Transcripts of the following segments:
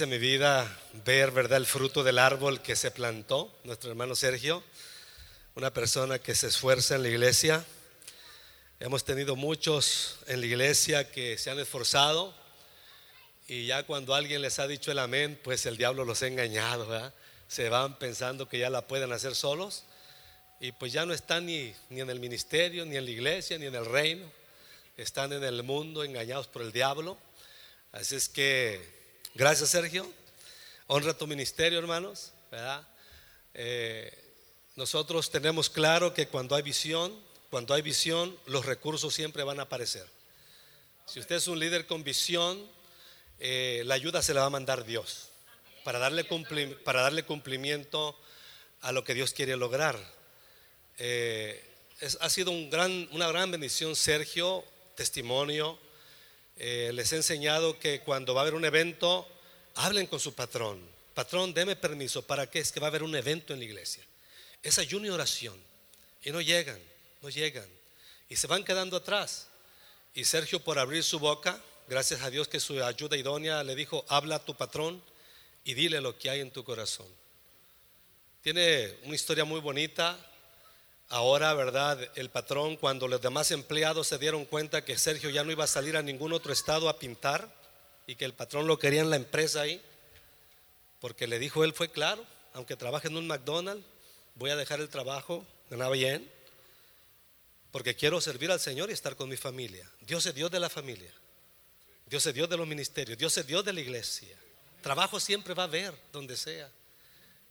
bendice mi vida ver, ¿verdad?, el fruto del árbol que se plantó, nuestro hermano Sergio, una persona que se esfuerza en la iglesia. Hemos tenido muchos en la iglesia que se han esforzado y ya cuando alguien les ha dicho el amén, pues el diablo los ha engañado, ¿verdad? Se van pensando que ya la pueden hacer solos y pues ya no están ni, ni en el ministerio, ni en la iglesia, ni en el reino. Están en el mundo engañados por el diablo. Así es que, gracias Sergio. Honra tu ministerio, hermanos. ¿verdad? Eh, nosotros tenemos claro que cuando hay visión, cuando hay visión, los recursos siempre van a aparecer. Si usted es un líder con visión, eh, la ayuda se la va a mandar Dios para darle, para darle cumplimiento a lo que Dios quiere lograr. Eh, ha sido un gran, una gran bendición, Sergio, testimonio. Eh, les he enseñado que cuando va a haber un evento, hablen con su patrón. Patrón, deme permiso. ¿Para qué? Es que va a haber un evento en la iglesia. Es ayuno y oración. Y no llegan, no llegan. Y se van quedando atrás. Y Sergio, por abrir su boca, gracias a Dios que su ayuda idónea le dijo, habla a tu patrón y dile lo que hay en tu corazón. Tiene una historia muy bonita. Ahora, ¿verdad? El patrón, cuando los demás empleados se dieron cuenta que Sergio ya no iba a salir a ningún otro estado a pintar y que el patrón lo quería en la empresa ahí, porque le dijo él, fue claro, aunque trabaje en un McDonald's, voy a dejar el trabajo, ganaba bien, porque quiero servir al Señor y estar con mi familia. Dios es Dios de la familia, Dios es Dios de los ministerios, Dios es Dios de la iglesia. Trabajo siempre va a haber, donde sea.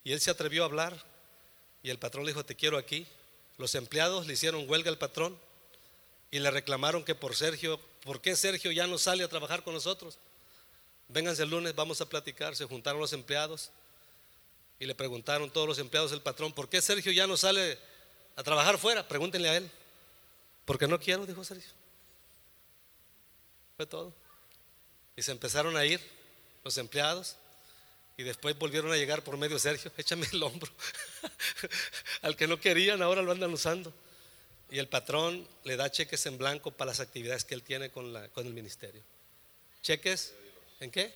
Y él se atrevió a hablar y el patrón le dijo, te quiero aquí, los empleados le hicieron huelga al patrón y le reclamaron que por Sergio, ¿por qué Sergio ya no sale a trabajar con nosotros? Vénganse el lunes, vamos a platicar. Se juntaron los empleados y le preguntaron todos los empleados del patrón, ¿por qué Sergio ya no sale a trabajar fuera? Pregúntenle a él. Porque no quiero, dijo Sergio. Fue todo. Y se empezaron a ir los empleados y después volvieron a llegar por medio Sergio, échame el hombro. Al que no querían, ahora lo andan usando. Y el patrón le da cheques en blanco para las actividades que él tiene con, la, con el ministerio. ¿Cheques? ¿En qué?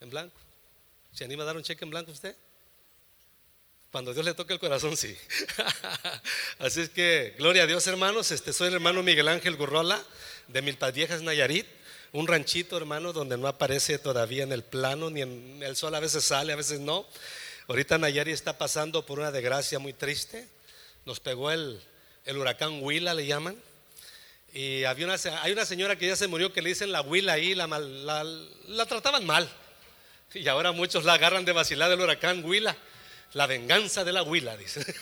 En blanco. ¿Se anima a dar un cheque en blanco usted? Cuando Dios le toque el corazón, sí. Así es que, gloria a Dios, hermanos. Este, soy el hermano Miguel Ángel Gurrola de Milpas Viejas, Nayarit un ranchito, hermano, donde no aparece todavía en el plano, ni en el sol a veces sale, a veces no. Ahorita Nayari está pasando por una desgracia muy triste. Nos pegó el, huracán Huila, le llaman. Y había una, hay una señora que ya se murió que le dicen la Huila ahí, la, la, la trataban mal. Y ahora muchos la agarran de vacilar del huracán Huila. La venganza de la Huila, dice.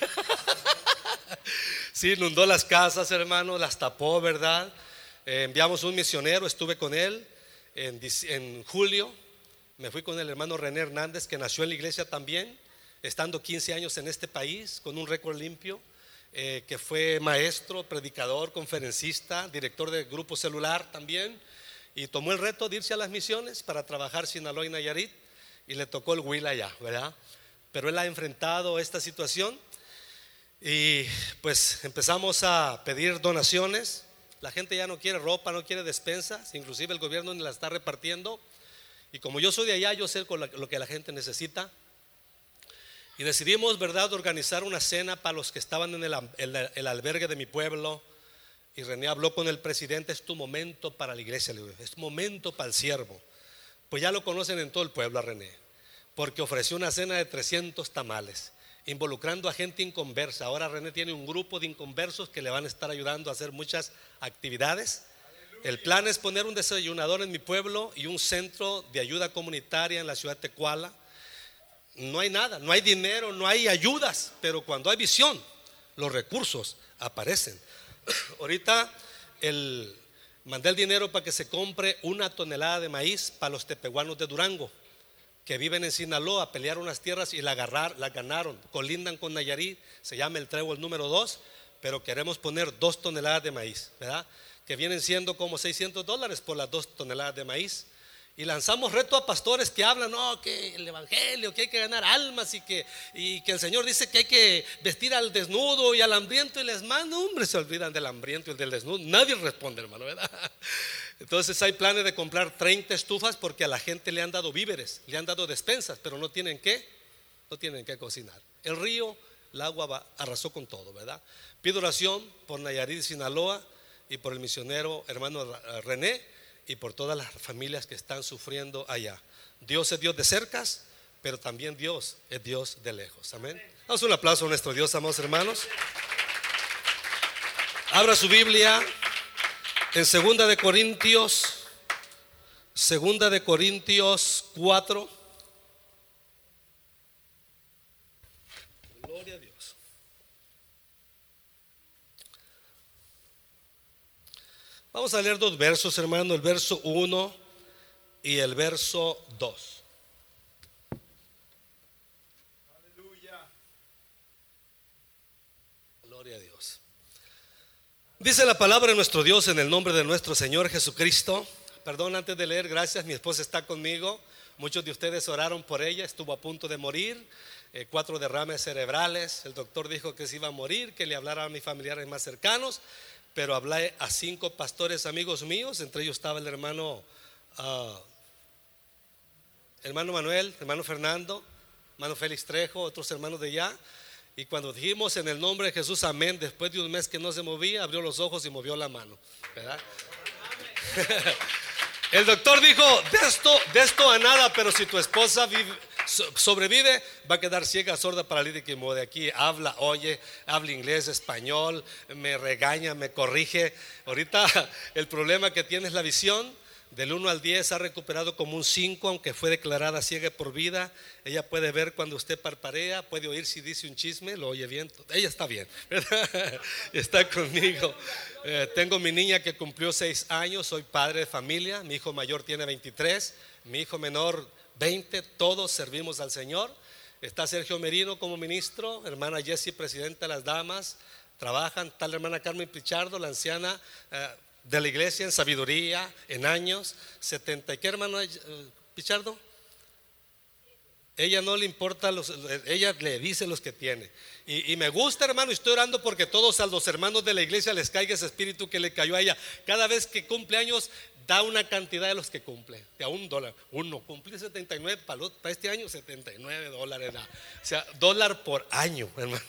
sí, inundó las casas, hermano, las tapó, ¿verdad? Eh, enviamos un misionero, estuve con él en, julio. Me fui con el hermano René Hernández, que nació en la iglesia también, estando 15 años en este país, con un récord limpio, eh, que fue maestro, predicador, conferencista, director de grupo celular también, y tomó el reto de irse a las misiones para trabajar Sinaloa y Nayarit, y le tocó el Huila allá, ¿verdad? Pero él ha enfrentado esta situación y pues empezamos a pedir donaciones la gente ya no quiere ropa, no quiere despensas, inclusive el gobierno ni la está repartiendo. Y como yo soy de allá, yo sé lo que la gente necesita. Y decidimos, ¿verdad?, organizar una cena para los que estaban en el, albergue de mi pueblo. Y René habló con el presidente, es tu momento para la iglesia, es tu momento para el siervo. Pues ya lo conocen en todo el pueblo a René, porque ofreció una cena de 300 tamales involucrando a gente inconversa. Ahora René tiene un grupo de inconversos que le van a estar ayudando a hacer muchas actividades. El plan es poner un desayunador en mi pueblo y un centro de ayuda comunitaria en la ciudad de Tecuala. No hay nada, no hay dinero, no hay ayudas, pero cuando hay visión, los recursos aparecen. Ahorita el, mandé el dinero para que se compre una tonelada de maíz para los tepehuanos de Durango que viven en Sinaloa pelearon unas tierras y la, agarrar, la ganaron. Colindan con Nayarit, se llama el trébol número 2, pero queremos poner dos toneladas de maíz, ¿verdad? Que vienen siendo como 600 dólares por las dos toneladas de maíz. Y lanzamos reto a pastores que hablan, no, que el evangelio, que hay que ganar almas y que, y que el Señor dice que hay que vestir al desnudo y al hambriento y les manda, hombre, se olvidan del hambriento y del desnudo. Nadie responde, hermano, ¿verdad? Entonces hay planes de comprar 30 estufas porque a la gente le han dado víveres, le han dado despensas, pero no tienen qué, no tienen que cocinar. El río, el agua arrasó con todo, ¿verdad? Pido oración por Nayarit, Sinaloa y por el misionero hermano René y por todas las familias que están sufriendo allá. Dios es Dios de cercas, pero también Dios es Dios de lejos. Amén. Damos un aplauso a nuestro Dios, amados hermanos. Abra su Biblia en Segunda de Corintios, Segunda de Corintios 4. Gloria a Dios. Vamos a leer dos versos, hermano, el verso 1 y el verso 2. Aleluya. Gloria a Dios. Dice la palabra de nuestro Dios en el nombre de nuestro Señor Jesucristo. Perdón, antes de leer, gracias, mi esposa está conmigo. Muchos de ustedes oraron por ella, estuvo a punto de morir, eh, cuatro derrames cerebrales. El doctor dijo que se iba a morir, que le hablara a mis familiares más cercanos, pero hablé a cinco pastores amigos míos, entre ellos estaba el hermano, uh, hermano Manuel, hermano Fernando, hermano Félix Trejo, otros hermanos de allá. Y cuando dijimos en el nombre de Jesús, amén, después de un mes que no se movía, abrió los ojos y movió la mano. el doctor dijo, de esto, esto a nada, pero si tu esposa sobrevive, va a quedar ciega, sorda, paralítica y de aquí habla, oye, habla inglés, español, me regaña, me corrige. Ahorita el problema que tiene es la visión del 1 al 10 ha recuperado como un 5, aunque fue declarada ciega por vida. Ella puede ver cuando usted parparea, puede oír si dice un chisme, lo oye bien. Ella está bien, está conmigo. Eh, tengo mi niña que cumplió 6 años, soy padre de familia, mi hijo mayor tiene 23, mi hijo menor 20, todos servimos al Señor. Está Sergio Merino como ministro, hermana Jessie, presidenta de las damas, trabajan, tal hermana Carmen Pichardo, la anciana. Eh, de la iglesia en sabiduría, en años, 70. ¿Y qué hermano eh, Pichardo? Ella no le importa, los, ella le dice los que tiene. Y, me gusta, hermano, y estoy orando porque todos a los hermanos de la iglesia les caiga ese espíritu que le cayó a ella. Cada vez que cumple años, da una cantidad de los que cumple, de a un dólar. Uno cumple 79, para, para este año 79 dólares. O sea, dólar por año, hermano.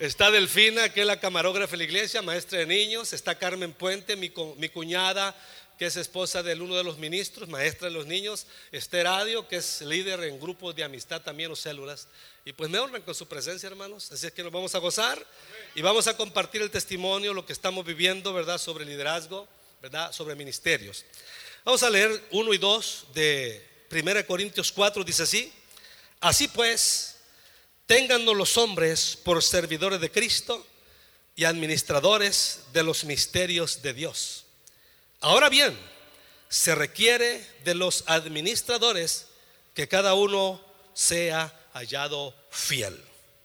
Está Delfina, que es la camarógrafa de la iglesia, maestra de niños. Está Carmen Puente, mi, cuñada, que es esposa de uno de los ministros, maestra de los niños. Esther Radio, que es líder en grupos de amistad también o células. Y pues me honran con su presencia, hermanos. Así es que nos vamos a gozar y vamos a compartir el testimonio, lo que estamos viviendo, ¿verdad? Sobre liderazgo, ¿verdad? Sobre ministerios. Vamos a leer 1 y 2 de 1 Corintios 4, dice así. Así pues, Téngannos los hombres por servidores de Cristo y administradores de los misterios de Dios. Ahora bien, se requiere de los administradores que cada uno sea hallado fiel.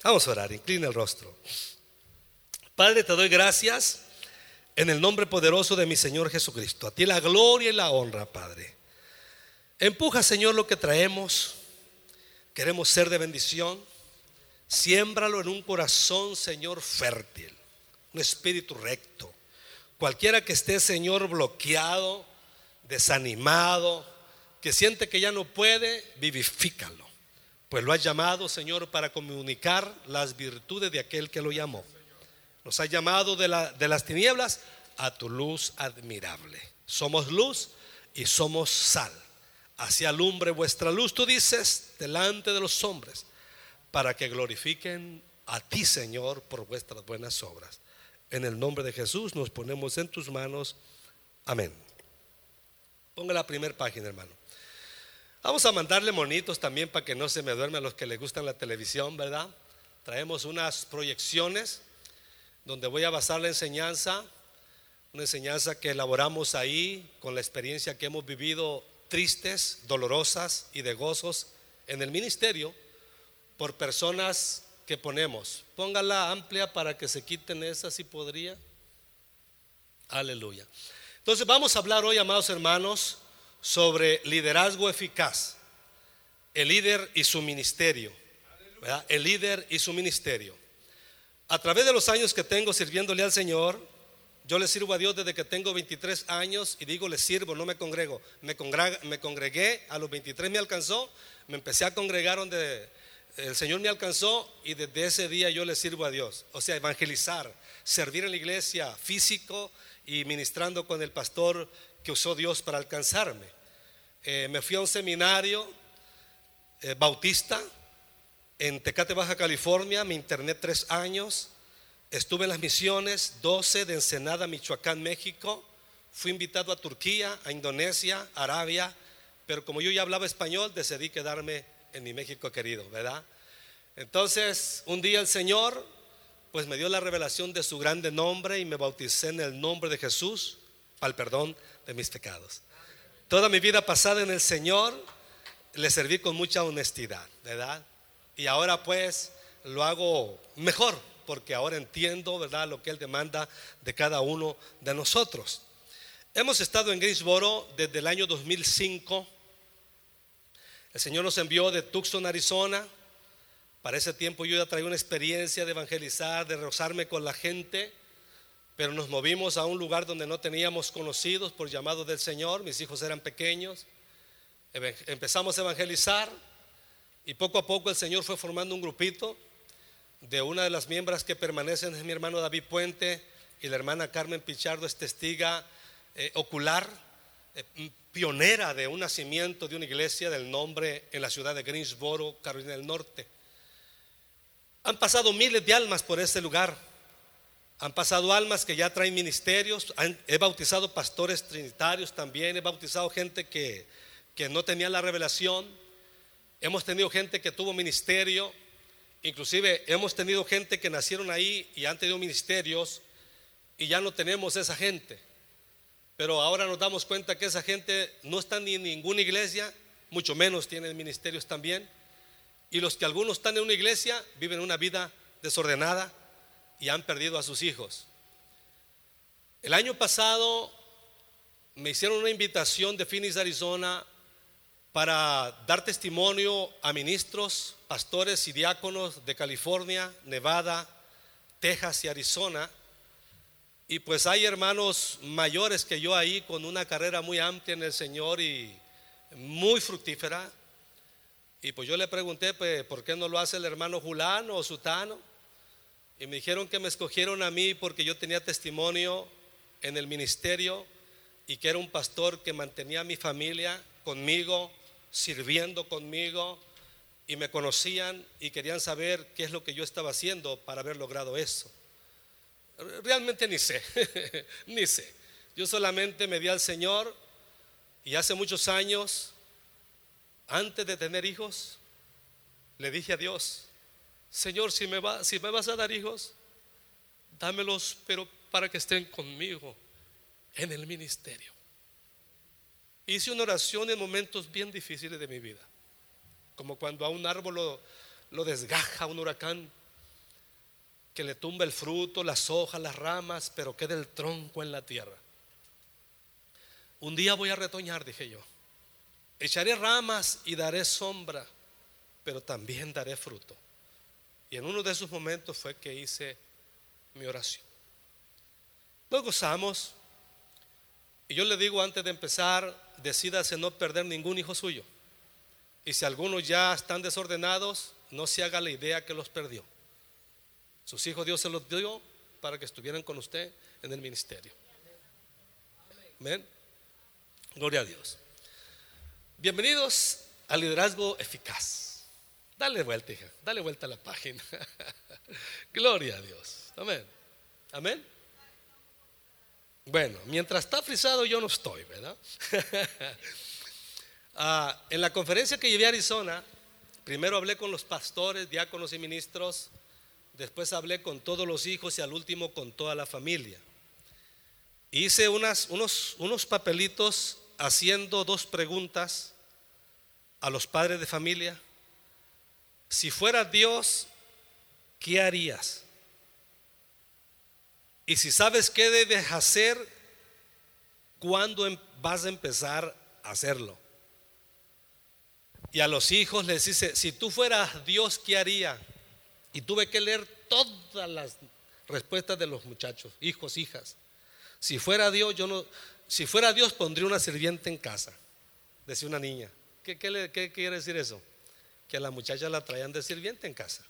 Vamos a orar, inclina el rostro. Padre, te doy gracias en el nombre poderoso de mi Señor Jesucristo. A ti la gloria y la honra, Padre. Empuja, Señor, lo que traemos. Queremos ser de bendición. Siémbralo en un corazón, Señor, fértil, un espíritu recto. Cualquiera que esté, Señor, bloqueado, desanimado, que siente que ya no puede, vivifícalo. Pues lo has llamado, Señor, para comunicar las virtudes de aquel que lo llamó. Nos ha llamado de, de las tinieblas a tu luz admirable. Somos luz y somos sal. Así alumbre vuestra luz, tú dices, delante de los hombres para que glorifiquen a ti, Señor, por vuestras buenas obras. En el nombre de Jesús nos ponemos en tus manos. Amén. Ponga la primera página, hermano. Vamos a mandarle monitos también para que no se me duermen los que les gustan la televisión, ¿verdad? Traemos unas proyecciones donde voy a basar la enseñanza, una enseñanza que elaboramos ahí con la experiencia que hemos vivido tristes, dolorosas y de gozos en el ministerio por personas que ponemos. Póngala amplia para que se quiten esas si podría. Aleluya. Entonces vamos a hablar hoy, amados hermanos, sobre liderazgo eficaz. El líder y su ministerio. El líder y su ministerio. A través de los años que tengo sirviéndole al Señor, Yo le sirvo a Dios desde que tengo 23 años y digo le sirvo, no me congrego. Me, me congregué, a los 23 me alcanzó, me empecé a congregar donde el Señor me alcanzó y desde ese día yo le sirvo a Dios. O sea, evangelizar, servir en la iglesia físico y ministrando con el pastor que usó Dios para alcanzarme. Eh, me fui a un seminario eh, bautista en Tecate, Baja California, me interné tres años Estuve en las misiones 12 de Ensenada, Michoacán, México. Fui invitado a Turquía, a Indonesia, Arabia, pero como yo ya hablaba español, decidí quedarme en mi México querido, ¿verdad? Entonces, un día el Señor pues me dio la revelación de su grande nombre y me bauticé en el nombre de Jesús al perdón de mis pecados. Toda mi vida pasada en el Señor le serví con mucha honestidad, ¿verdad? Y ahora pues lo hago mejor, porque ahora entiendo, ¿verdad?, lo que Él demanda de cada uno de nosotros. Hemos estado en Greensboro desde el año 2005. El Señor nos envió de Tucson, Arizona. Para ese tiempo yo ya traía una experiencia de evangelizar, de rozarme con la gente, pero nos movimos a un lugar donde no teníamos conocidos por llamado del Señor. Mis hijos eran pequeños. Empezamos a evangelizar y poco a poco el Señor fue formando un grupito de una de las miembros que permanecen es mi hermano David Puente y la hermana Carmen Pichardo es testiga eh, ocular, eh, pionera de un nacimiento de una iglesia del nombre en la ciudad de Greensboro, Carolina del Norte. Han pasado miles de almas por este lugar. Han pasado almas que ya traen ministerios. he bautizado pastores trinitarios también. He bautizado gente que, que no tenía la revelación. Hemos tenido gente que tuvo ministerio Inclusive hemos tenido gente que nacieron ahí y han tenido ministerios y ya no tenemos esa gente. Pero ahora nos damos cuenta que esa gente no está ni en ninguna iglesia, mucho menos tienen ministerios también. Y los que algunos están en una iglesia viven una vida desordenada y han perdido a sus hijos. El año pasado me hicieron una invitación de Phoenix, Arizona, para dar testimonio a ministros, pastores y diáconos de California, Nevada, Texas y Arizona. Y pues hay hermanos mayores que yo ahí con una carrera muy amplia en el Señor y muy fructífera. Y pues yo le pregunté, pues, ¿por qué no lo hace el hermano Julano o Sutano? Y me dijeron que me escogieron a mí porque yo tenía testimonio en el ministerio y que era un pastor que mantenía a mi familia conmigo sirviendo conmigo y me conocían y querían saber qué es lo que yo estaba haciendo para haber logrado eso. Realmente ni sé, ni sé. Yo solamente me di al Señor y hace muchos años, antes de tener hijos, le dije a Dios, Señor, si me, va, si me vas a dar hijos, dámelos, pero para que estén conmigo en el ministerio. Hice una oración en momentos bien difíciles de mi vida, como cuando a un árbol lo, desgaja un huracán, que le tumba el fruto, las hojas, las ramas, pero queda el tronco en la tierra. Un día voy a retoñar, dije yo. Echaré ramas y daré sombra, pero también daré fruto. Y en uno de esos momentos fue que hice mi oración. Nos gozamos, y yo le digo antes de empezar, decídase no perder ningún hijo suyo. Y si algunos ya están desordenados, no se haga la idea que los perdió. Sus hijos Dios se los dio para que estuvieran con usted en el ministerio. Amén. Gloria a Dios. Bienvenidos al liderazgo eficaz. Dale vuelta, hija. Dale vuelta a la página. Gloria a Dios. Amén. Amén. Bueno, mientras está frisado yo no estoy, ¿verdad? Ah, en la conferencia que llevé a Arizona, primero hablé con los pastores, diáconos y ministros, después hablé con todos los hijos y al último con toda la familia. Hice unos, unos papelitos haciendo dos preguntas a los padres de familia. Si fuera Dios, ¿qué harías? Y si sabes qué debes hacer, ¿cuándo em-, vas a empezar a hacerlo? Y a los hijos les dice, si tú fueras Dios, ¿qué haría? Y tuve que leer todas las respuestas de los muchachos, hijos, hijas. Si fuera Dios, yo no, si fuera Dios pondría una sirvienta en casa, decía una niña. ¿Qué, qué quiere decir eso? Que a la muchacha la traían de sirviente en casa.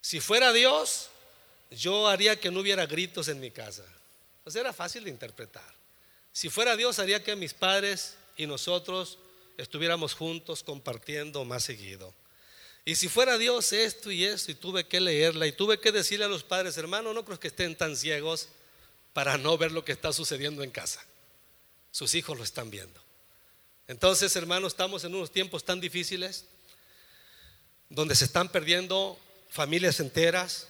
Si fuera Dios, yo haría que no hubiera gritos en mi casa. Pues era fácil de interpretar. Si fuera Dios, haría que mis padres y nosotros estuviéramos juntos compartiendo más seguido. Y si fuera Dios esto y esto, y tuve que leerla, y tuve que decirle a los padres, hermano, no creo que estén tan ciegos para no ver lo que está sucediendo en casa. Sus hijos lo están viendo. Entonces, hermano, estamos en unos tiempos tan difíciles, donde se están perdiendo familias enteras,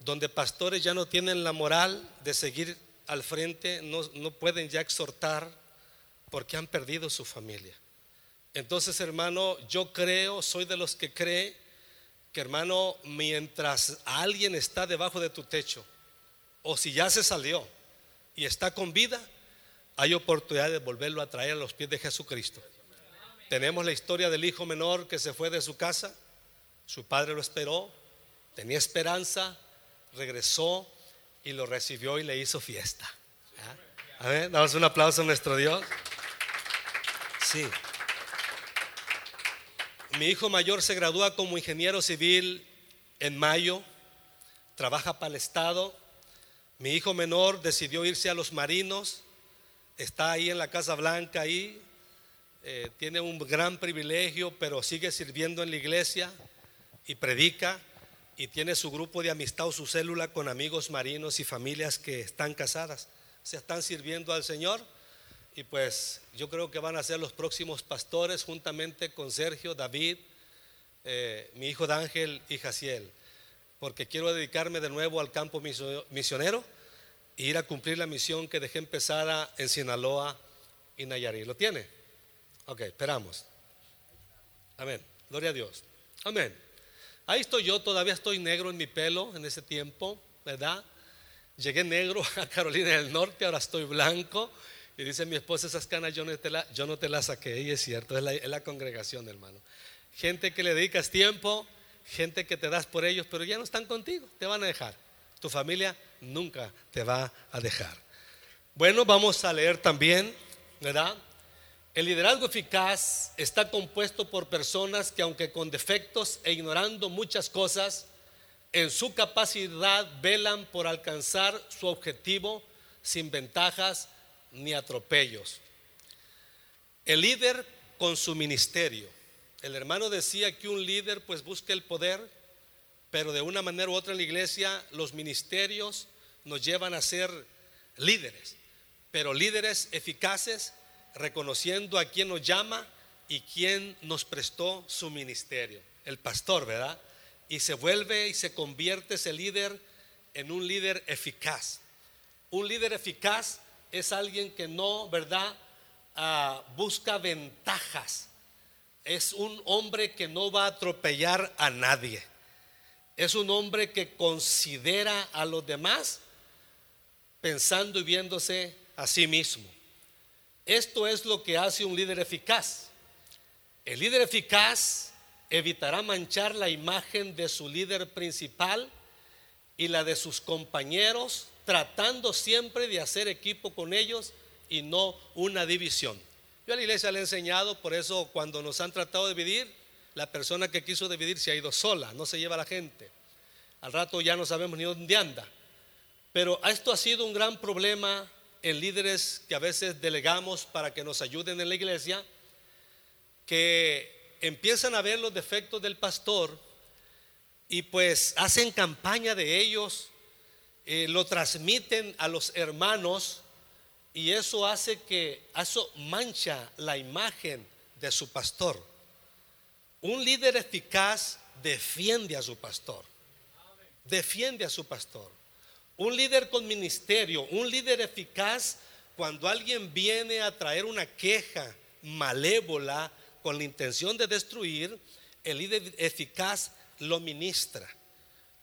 donde pastores ya no tienen la moral de seguir al frente, no, no pueden ya exhortar porque han perdido su familia. Entonces, hermano, yo creo, soy de los que cree que, hermano, mientras alguien está debajo de tu techo, o si ya se salió y está con vida, hay oportunidad de volverlo a traer a los pies de Jesucristo. Tenemos la historia del hijo menor que se fue de su casa, su padre lo esperó, tenía esperanza, regresó y lo recibió y le hizo fiesta. ¿Ah? Damos un aplauso a nuestro Dios. Sí. Mi hijo mayor se gradúa como ingeniero civil en mayo, trabaja para el Estado. Mi hijo menor decidió irse a los marinos, está ahí en la Casa Blanca, ahí, eh, tiene un gran privilegio, pero sigue sirviendo en la iglesia y predica y tiene su grupo de amistad o su célula con amigos marinos y familias que están casadas. Se están sirviendo al Señor y pues yo creo que van a ser los próximos pastores juntamente con Sergio, David, eh, mi hijo Ángel y Jaciel, porque quiero dedicarme de nuevo al campo misionero e ir a cumplir la misión que dejé empezada en Sinaloa y Nayarit. ¿Lo tiene? Ok, esperamos. Amén. Gloria a Dios. Amén. Ahí estoy yo, todavía estoy negro en mi pelo en ese tiempo, ¿verdad? Llegué negro a Carolina del Norte, ahora estoy blanco. Y dice mi esposa, esas canas yo no te, la, yo no te las saqué. Y es cierto, es la, es la congregación, hermano. Gente que le dedicas tiempo, gente que te das por ellos, pero ya no están contigo, te van a dejar. Tu familia nunca te va a dejar. Bueno, vamos a leer también, ¿verdad? El liderazgo eficaz está compuesto por personas que aunque con defectos e ignorando muchas cosas, en su capacidad velan por alcanzar su objetivo sin ventajas ni atropellos. El líder con su ministerio. El hermano decía que un líder pues busca el poder, pero de una manera u otra en la iglesia los ministerios nos llevan a ser líderes, pero líderes eficaces reconociendo a quien nos llama y quien nos prestó su ministerio, el pastor, ¿verdad? Y se vuelve y se convierte ese líder en un líder eficaz. Un líder eficaz es alguien que no, ¿verdad? Ah, busca ventajas. Es un hombre que no va a atropellar a nadie. Es un hombre que considera a los demás pensando y viéndose a sí mismo. Esto es lo que hace un líder eficaz. El líder eficaz evitará manchar la imagen de su líder principal y la de sus compañeros tratando siempre de hacer equipo con ellos y no una división. Yo a la iglesia le he enseñado, por eso cuando nos han tratado de dividir, la persona que quiso dividir se ha ido sola, no se lleva a la gente. Al rato ya no sabemos ni dónde anda. Pero esto ha sido un gran problema en líderes que a veces delegamos para que nos ayuden en la iglesia, que empiezan a ver los defectos del pastor y pues hacen campaña de ellos eh, lo transmiten a los hermanos y eso hace que eso mancha la imagen de su pastor. Un líder eficaz defiende a su pastor. Defiende a su pastor. Un líder con ministerio, un líder eficaz, cuando alguien viene a traer una queja malévola con la intención de destruir, el líder eficaz lo ministra.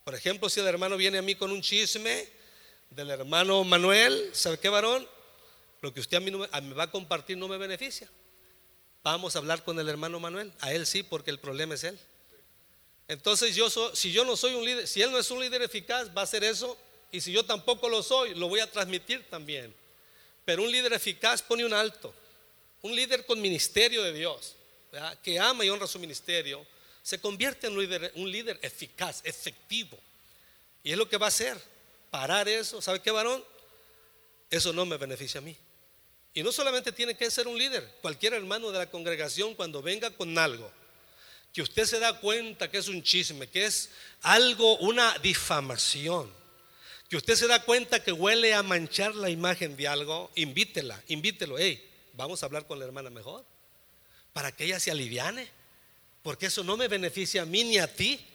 Por ejemplo, si el hermano viene a mí con un chisme del hermano Manuel, ¿sabe qué varón? Lo que usted a mí me va a compartir no me beneficia. Vamos a hablar con el hermano Manuel. A él sí, porque el problema es él. Entonces si yo no soy un líder, si él no es un líder eficaz, va a hacer eso Y si yo tampoco lo soy, lo voy a transmitir también. Pero un líder eficaz pone un alto. Un líder con ministerio de Dios, que ama y honra su ministerio, se convierte en un líder, un líder eficaz, efectivo. Y es lo que va a hacer. Parar eso. ¿Sabe qué, varón? Eso no me beneficia a mí. Y no solamente tiene que ser un líder, cualquier hermano de la congregación cuando venga con algo, que usted se da cuenta que es un chisme, que es algo, una difamación, que usted se da cuenta que huele a manchar la imagen de algo, invítela, invítelo, hey, vamos a hablar con la hermana mejor, para que ella se aliviane, porque eso no me beneficia a mí ni a ti.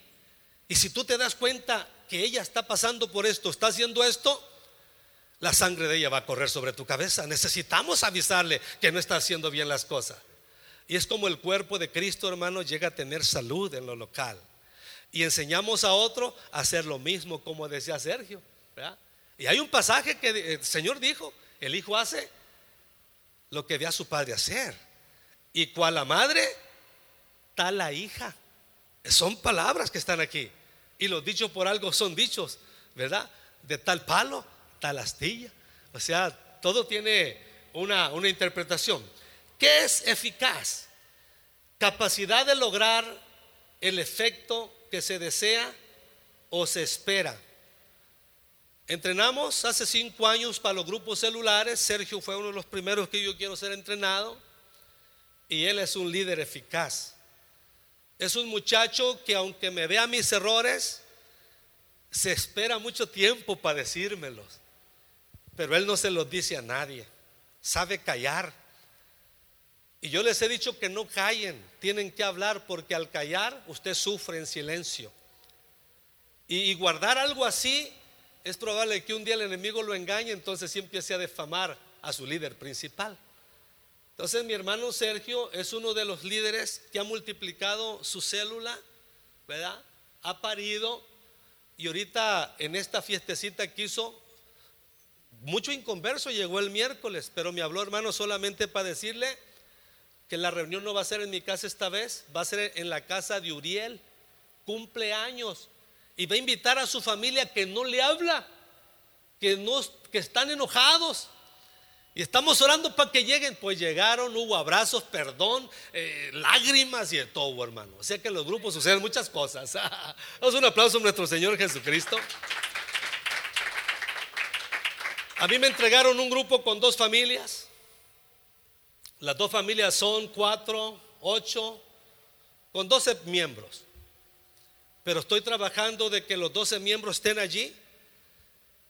Y si tú te das cuenta que ella está pasando por esto, está haciendo esto, la sangre de ella va a correr sobre tu cabeza. Necesitamos avisarle que no está haciendo bien las cosas. Y es como el cuerpo de Cristo, hermano, llega a tener salud en lo local. Y enseñamos a otro a hacer lo mismo, como decía Sergio. Y hay un pasaje que el Señor dijo, el hijo hace lo que ve a su padre hacer. Y cual la madre, tal hija. Son palabras que están aquí. Y los dichos por algo son dichos, ¿verdad? De tal palo, tal astilla. O sea, todo tiene una, una interpretación. ¿Qué es eficaz? Capacidad de lograr el efecto que se desea o se espera. Entrenamos hace cinco años para los grupos celulares. Sergio fue uno de los primeros que yo quiero ser entrenado. Y él es un líder eficaz. Es un muchacho que aunque me vea mis errores, se espera mucho tiempo para decírmelos. Pero él no se los dice a nadie. Sabe callar. Y yo les he dicho que no callen, tienen que hablar porque al callar usted sufre en silencio. Y, guardar algo así es probable que un día el enemigo lo engañe, entonces sí empiece a defamar a su líder principal. Entonces mi hermano Sergio es uno de los líderes que ha multiplicado su célula, ¿verdad? Ha parido y ahorita en esta fiestecita quiso, mucho inconverso llegó el miércoles, pero me habló hermano solamente para decirle que la reunión no va a ser en mi casa esta vez, va a ser en la casa de Uriel, cumpleaños, y va a invitar a su familia que no le habla, que, no, que están enojados. Y estamos orando para que lleguen. Pues llegaron, hubo abrazos, perdón, eh, lágrimas y de todo, hermano. O sea que en los grupos suceden muchas cosas. Damos un aplauso a nuestro Señor Jesucristo. A mí me entregaron un grupo con dos familias. Las dos familias son cuatro, ocho, con doce miembros. Pero estoy trabajando de que los doce miembros estén allí.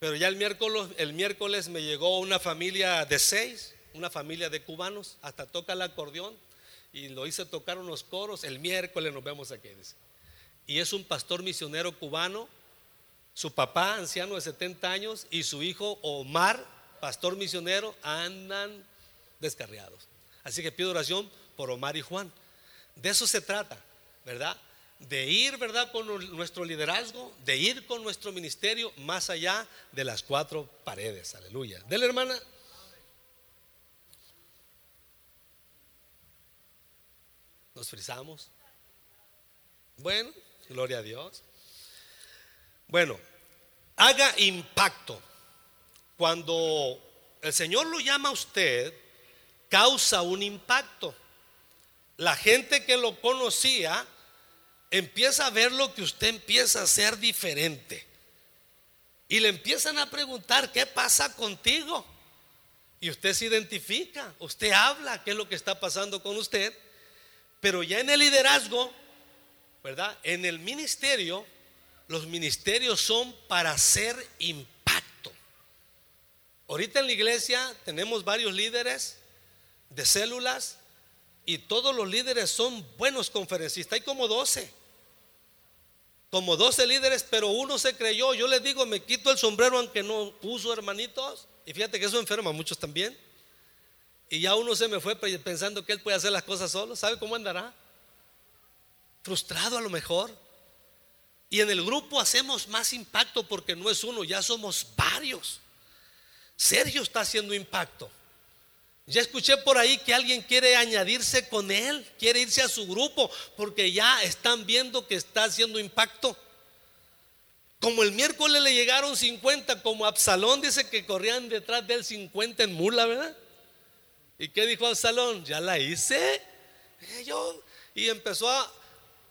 Pero ya el miércoles, el miércoles me llegó una familia de seis, una familia de cubanos, hasta toca el acordeón y lo hice tocar unos coros. El miércoles nos vemos aquí. Y es un pastor misionero cubano, su papá, anciano de 70 años, y su hijo Omar, pastor misionero, andan descarriados. Así que pido oración por Omar y Juan. De eso se trata, ¿verdad? De ir, ¿verdad? Con nuestro liderazgo, de ir con nuestro ministerio más allá de las cuatro paredes. Aleluya. De la hermana. Nos frizamos. Bueno, gloria a Dios. Bueno, haga impacto. Cuando el Señor lo llama a usted, causa un impacto. La gente que lo conocía empieza a ver lo que usted empieza a hacer diferente. Y le empiezan a preguntar, ¿qué pasa contigo? Y usted se identifica, usted habla qué es lo que está pasando con usted, pero ya en el liderazgo, ¿verdad? En el ministerio, los ministerios son para hacer impacto. Ahorita en la iglesia tenemos varios líderes de células y todos los líderes son buenos conferencistas. Hay como 12. Como 12 líderes, pero uno se creyó. Yo les digo, me quito el sombrero aunque no puso hermanitos. Y fíjate que eso enferma a muchos también. Y ya uno se me fue pensando que él puede hacer las cosas solo. ¿Sabe cómo andará? Frustrado a lo mejor. Y en el grupo hacemos más impacto porque no es uno, ya somos varios. Sergio está haciendo impacto. Ya escuché por ahí que alguien quiere añadirse con él, quiere irse a su grupo, porque ya están viendo que está haciendo impacto. Como el miércoles le llegaron 50, como Absalón dice que corrían detrás de él 50 en mula, ¿verdad? ¿Y qué dijo Absalón? Ya la hice. Eh, yo, y empezó a,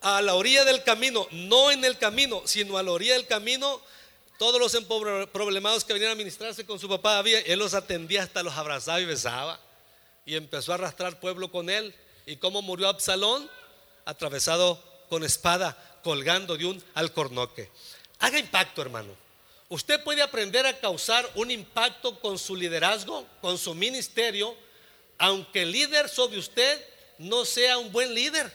a la orilla del camino, no en el camino, sino a la orilla del camino, todos los problemados que venían a ministrarse con su papá, había, él los atendía hasta los abrazaba y besaba. Y empezó a arrastrar pueblo con él. ¿Y cómo murió Absalón? Atravesado con espada, colgando de un alcornoque. Haga impacto, hermano. Usted puede aprender a causar un impacto con su liderazgo, con su ministerio, aunque el líder sobre usted no sea un buen líder.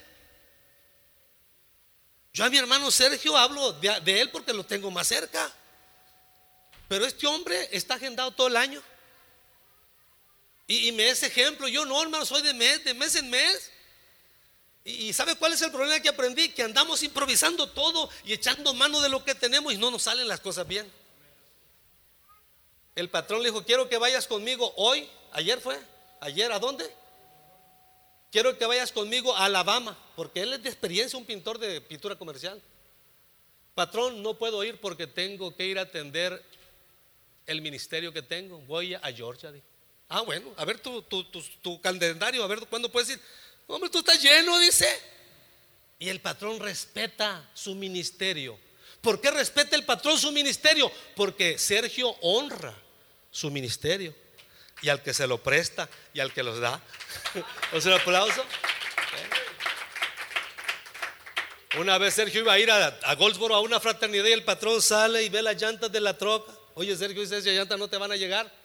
Yo a mi hermano Sergio hablo de, él porque lo tengo más cerca. Pero este hombre está agendado todo el año. Y, me es ejemplo. Yo no, hermano, soy de mes, de mes en mes. Y, ¿sabe cuál es el problema que aprendí? Que andamos improvisando todo y echando mano de lo que tenemos y no nos salen las cosas bien. El patrón le dijo, quiero que vayas conmigo hoy. Ayer fue. ¿Ayer a dónde? Quiero que vayas conmigo a Alabama, porque él es de experiencia, un pintor de pintura comercial. Patrón, no puedo ir porque tengo que ir a atender el ministerio que tengo. Voy a Georgia. Ah, bueno, a ver tu, calendario, a ver cuándo puedes ir. Hombre, tú estás lleno, dice. Y el patrón respeta su ministerio. ¿Por qué respeta el patrón su ministerio? Porque Sergio honra su ministerio y al que se lo presta y al que los da. ¿O sea, un aplauso? Una vez Sergio iba a ir a, Goldsboro a una fraternidad y el patrón sale y ve las llantas de la troca. Oye, Sergio, dice, esas llantas no te van a llegar.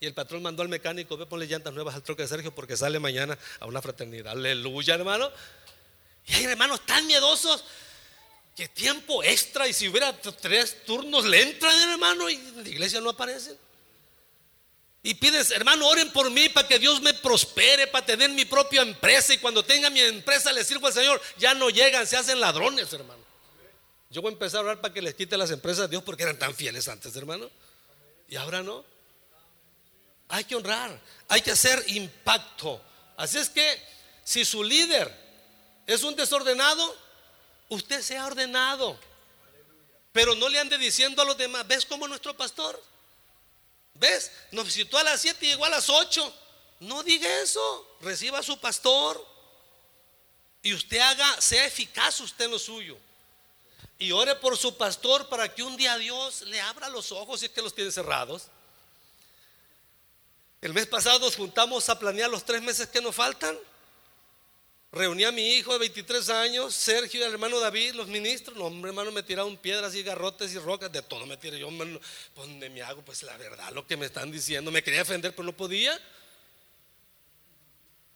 Y el patrón mandó al mecánico, ve, ponle llantas nuevas al troca de Sergio porque sale mañana a una fraternidad. Aleluya, hermano. Y hay hermanos tan miedosos que tiempo extra y si hubiera tres turnos le entran, hermano, y en la iglesia no aparecen. Y pides, hermano, oren por mí para que Dios me prospere, para tener mi propia empresa. Y cuando tenga mi empresa le sirvo al Señor. Ya no llegan, se hacen ladrones, hermano. Yo voy a empezar a orar para que les quite las empresas a Dios porque eran tan fieles antes, hermano. Y ahora no. Hay que honrar, hay que hacer impacto. Así es que si su líder es un desordenado, usted sea ordenado. Pero no le ande diciendo a los demás, ¿ves como nuestro pastor? ¿Ves? Nos visitó a las 7 y llegó a las 8. No diga eso. Reciba a su pastor. Y usted haga, sea eficaz usted en lo suyo. Y ore por su pastor para que un día Dios le abra los ojos y es que los tiene cerrados. El mes pasado nos juntamos a planear los tres meses que nos faltan. Reuní a mi hijo de 23 años, Sergio y el hermano David, los ministros. No, hombre, hermano, me tiraron piedras y garrotes y rocas, de todo me tiré. Yo, pues, ¿dónde me hago? Pues la verdad, lo que me están diciendo, me quería defender, pero no podía.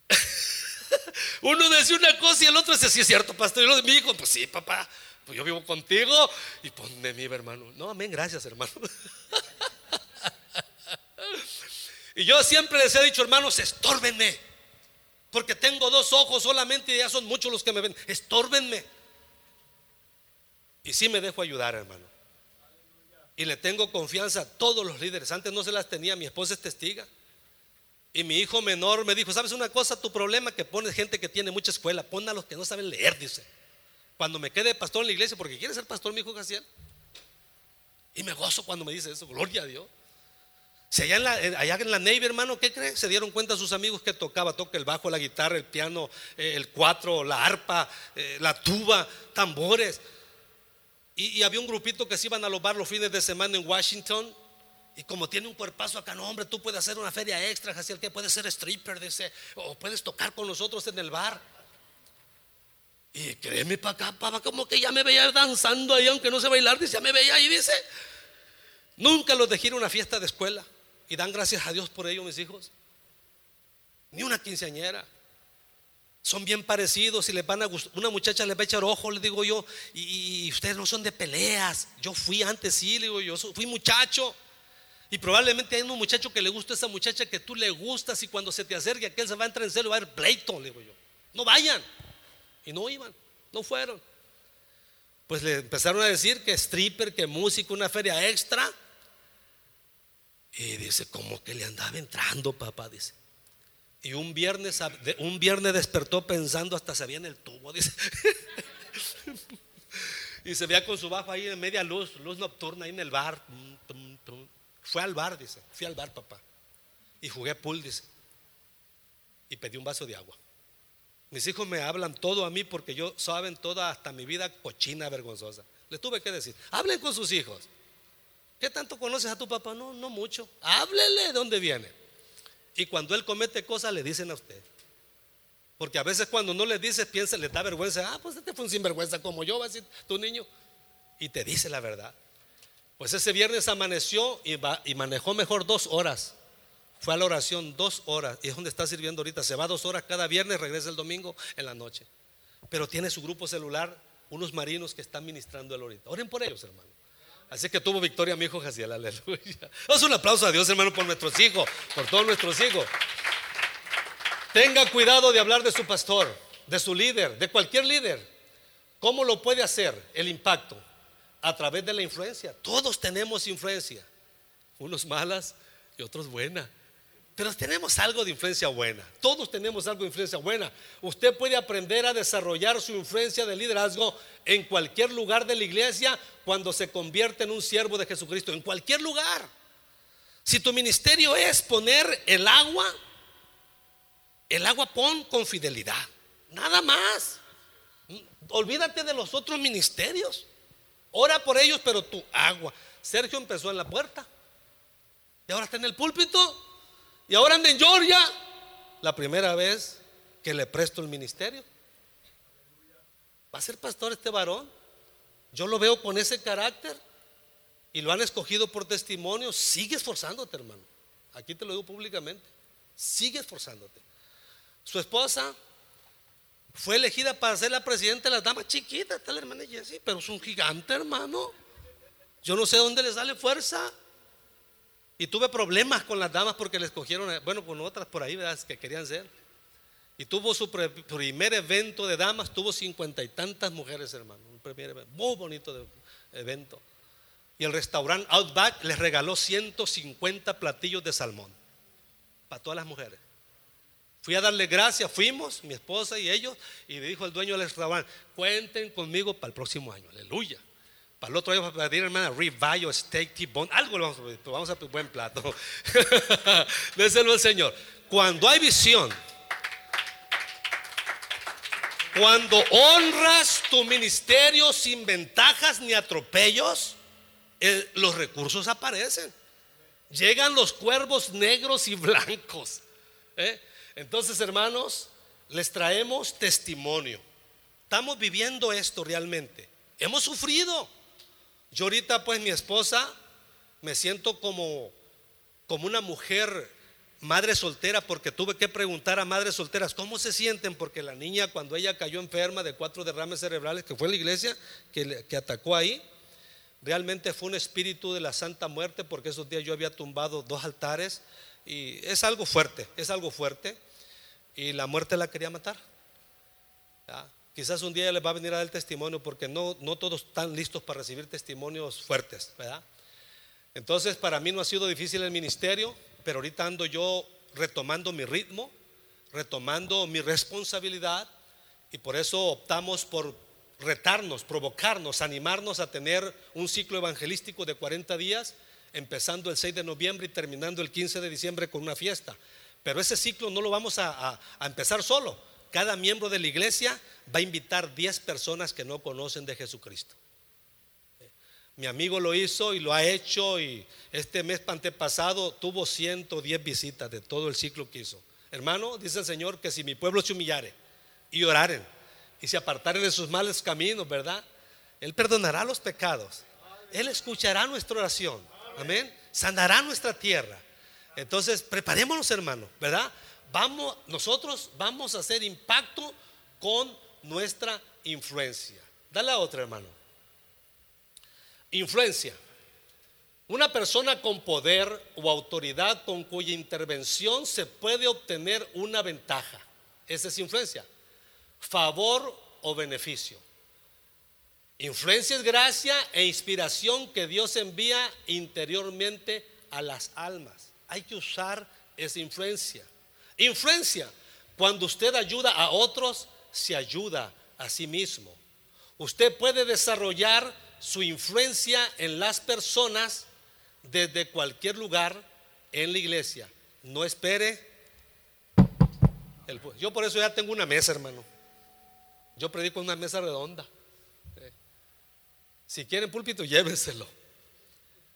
Uno decía una cosa y el otro decía, sí es cierto, pastor. Y lo de mi hijo, pues sí, papá, pues yo vivo contigo. Y ponme mi hermano. No, amén, gracias, hermano. y yo siempre les he dicho, hermanos, estórbenme. Porque tengo dos ojos solamente y ya son muchos los que me ven. Estórbenme. Y sí me dejo ayudar, hermano. Y le tengo confianza a todos los líderes. Antes no se las tenía, mi esposa es testiga. Y mi hijo menor me dijo, ¿sabes una cosa? Tu problema que pones gente que tiene mucha escuela, pon a los que no saben leer, dice. Cuando me quede pastor en la iglesia, porque quiere ser pastor mi hijo Jaciel. Y me gozo cuando me dice eso, gloria a Dios. Si allá en la, allá en la Navy, hermano, ¿qué cree? Se dieron cuenta sus amigos que tocaba, toca el bajo, la guitarra, el piano, eh, el cuatro, la arpa, eh, la tuba, tambores. Y, había un grupito que se iban a los bar los fines de semana en Washington. Y como tiene un cuerpazo acá, no, hombre, tú puedes hacer una feria extra, así el que puedes ser stripper, dice, o puedes tocar con nosotros en el bar. Y créeme para acá, papá, como que ya me veía danzando ahí, aunque no sé bailar, dice, ya me veía ahí, dice. Nunca los dejé ir a una fiesta de escuela. Y dan gracias a Dios por ello, mis hijos. Ni una quinceañera. Son bien parecidos y les van a una muchacha les va a echar ojo, le digo yo, y, ustedes no son de peleas. Yo fui antes, sí, le digo yo, fui muchacho. Y probablemente hay un muchacho que le gusta a esa muchacha que tú le gustas y cuando se te acerque aquel se va a entrar en celo va a haber pleito, le digo yo. No vayan. Y no iban, no fueron. Pues le empezaron a decir que stripper, que músico, una feria extra. Y dice, como que le andaba entrando, papá, dice. Y un viernes, un viernes despertó pensando hasta se había en el tubo, dice. y se veía con su bajo ahí en media luz, luz nocturna ahí en el bar. Fue al bar, dice. Fui al bar, papá. Y jugué pool, dice. Y pedí un vaso de agua. Mis hijos me hablan todo a mí porque yo saben toda hasta mi vida cochina, vergonzosa. Les tuve que decir, hablen con sus hijos. ¿Qué tanto conoces a tu papá? No, no mucho. Háblele de dónde viene. Y cuando él comete cosas, le dicen a usted. Porque a veces cuando no le dices, piensa, le da vergüenza. Ah, pues este fue un sinvergüenza como yo, va a decir tu niño. Y te dice la verdad. Pues ese viernes amaneció y, y manejó mejor dos horas. Fue a la oración dos horas. Y es donde está sirviendo ahorita. Se va dos horas cada viernes, regresa el domingo en la noche. Pero tiene su grupo celular, unos marinos que están ministrando el ahorita. Oren por ellos, hermano. Así que tuvo victoria mi hijo Jaciel, aleluya. Haz un aplauso a Dios, hermano, por nuestros hijos, por todos nuestros hijos. Tenga cuidado de hablar de su pastor, de su líder, de cualquier líder. ¿Cómo lo puede hacer el impacto? A través de la influencia. Todos tenemos influencia. Unos malas y otros buenas. Pero tenemos algo de influencia buena. Todos tenemos algo de influencia buena. Usted puede aprender a desarrollar su influencia de liderazgo en cualquier lugar de la iglesia cuando se convierte en un siervo de Jesucristo. En cualquier lugar. Si tu ministerio es poner el agua el agua pon con fidelidad. Nada más. Olvídate de los otros ministerios. Ora por ellos, pero tu agua. Sergio empezó en la puerta. Y ahora está en el púlpito. Y ahora anda en Georgia. La primera vez que le presto el ministerio. Va a ser pastor este varón. Yo lo veo con ese carácter. Y lo han escogido por testimonio. Sigue esforzándote, hermano. Aquí te lo digo públicamente. Sigue esforzándote. Su esposa fue elegida para ser la presidenta de las damas chiquita, está la hermana Jessie, pero es un gigante, hermano. Yo no sé dónde le sale fuerza. Y tuve problemas con las damas porque le escogieron, bueno, con otras por ahí, ¿verdad? Que querían ser. Y tuvo su primer evento de damas, tuvo cincuenta y tantas mujeres, hermano. Un primer evento, muy bonito evento. Y el restaurante Outback les regaló 150 platillos de salmón para todas las mujeres. Fui a darle gracias, fuimos, mi esposa y ellos, y me dijo el dueño del restaurante, cuenten conmigo para el próximo año, aleluya. Para el otro año vamos a pedir, hermana, ribeye, steak, T-bone, algo vamos a pedir, buen plato. Déselo al Señor. Cuando hay visión, cuando honras tu ministerio sin ventajas ni atropellos, los recursos aparecen. Llegan los cuervos negros y blancos. ¿eh? Entonces, hermanos, les traemos testimonio. Estamos viviendo esto realmente. Hemos sufrido. Yo ahorita, pues mi esposa, me siento como, como una mujer madre soltera porque tuve que preguntar a madres solteras cómo se sienten porque la niña cuando ella cayó enferma de cuatro derrames cerebrales que fue la iglesia que, que atacó ahí realmente fue un espíritu de la santa muerte porque esos días yo había tumbado dos altares y es algo fuerte, es algo fuerte. Y la muerte la quería matar. Quizás un día les va a venir a dar el testimonio porque no, no todos están listos para recibir testimonios fuertes, ¿verdad? Entonces para mí no ha sido difícil el ministerio, pero ahorita ando yo retomando mi ritmo, retomando mi responsabilidad y por eso optamos por retarnos, provocarnos, animarnos a tener un ciclo evangelístico de 40 días empezando el 6 de noviembre y terminando el 15 de diciembre con una fiesta. Pero ese ciclo no lo vamos a, empezar solo. Cada miembro de la iglesia va a invitar 10 personas que no conocen de Jesucristo. Mi amigo lo hizo y lo ha hecho y este mes antepasado tuvo 110 visitas de todo el ciclo que hizo. Hermano, dice el Señor que si mi pueblo se humillare y oraren y se apartaren de sus males caminos, ¿verdad? Él perdonará los pecados. Él escuchará nuestra oración. Amén. Sanará nuestra tierra. Entonces, preparémonos, hermano, ¿verdad? Vamos, nosotros vamos a hacer impacto con nuestra influencia. Dale a otra, hermano. Influencia. Una persona con poder o autoridad con cuya intervención se puede obtener una ventaja. Esa es influencia. Favor o beneficio. Influencia es gracia e inspiración que Dios envía interiormente a las almas. Hay que usar esa influencia. Influencia. Cuando usted ayuda a otros, se ayuda a sí mismo. Usted puede desarrollar su influencia en las personas desde cualquier lugar en la iglesia. No espere. yo por eso ya tengo una mesa, hermano. Yo predico una mesa redonda. Eh, si quieren púlpito, llévenselo.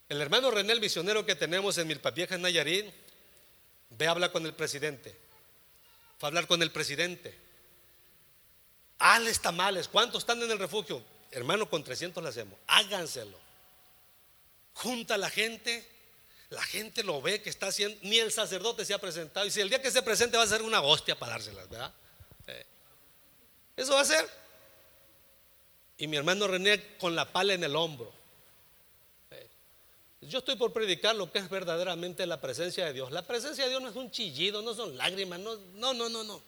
El hermano René, el misionero que tenemos en Milpapieja, Nayarit, ve a hablar con el presidente. Fue a hablar con el presidente. Hales tamales. ¿Cuántos están en el refugio? Hermano, con 300 lo hacemos. Háganselo. Junta a la gente. La gente lo ve que está haciendo. Ni el sacerdote se ha presentado. Y si el día que se presente va a ser una hostia para dárselas, ¿verdad? Eso va a ser. Y mi hermano René con la pala en el hombro. Yo estoy por predicar lo que es verdaderamente la presencia de Dios. La presencia de Dios no es un chillido, no son lágrimas, no, no, no, no, no.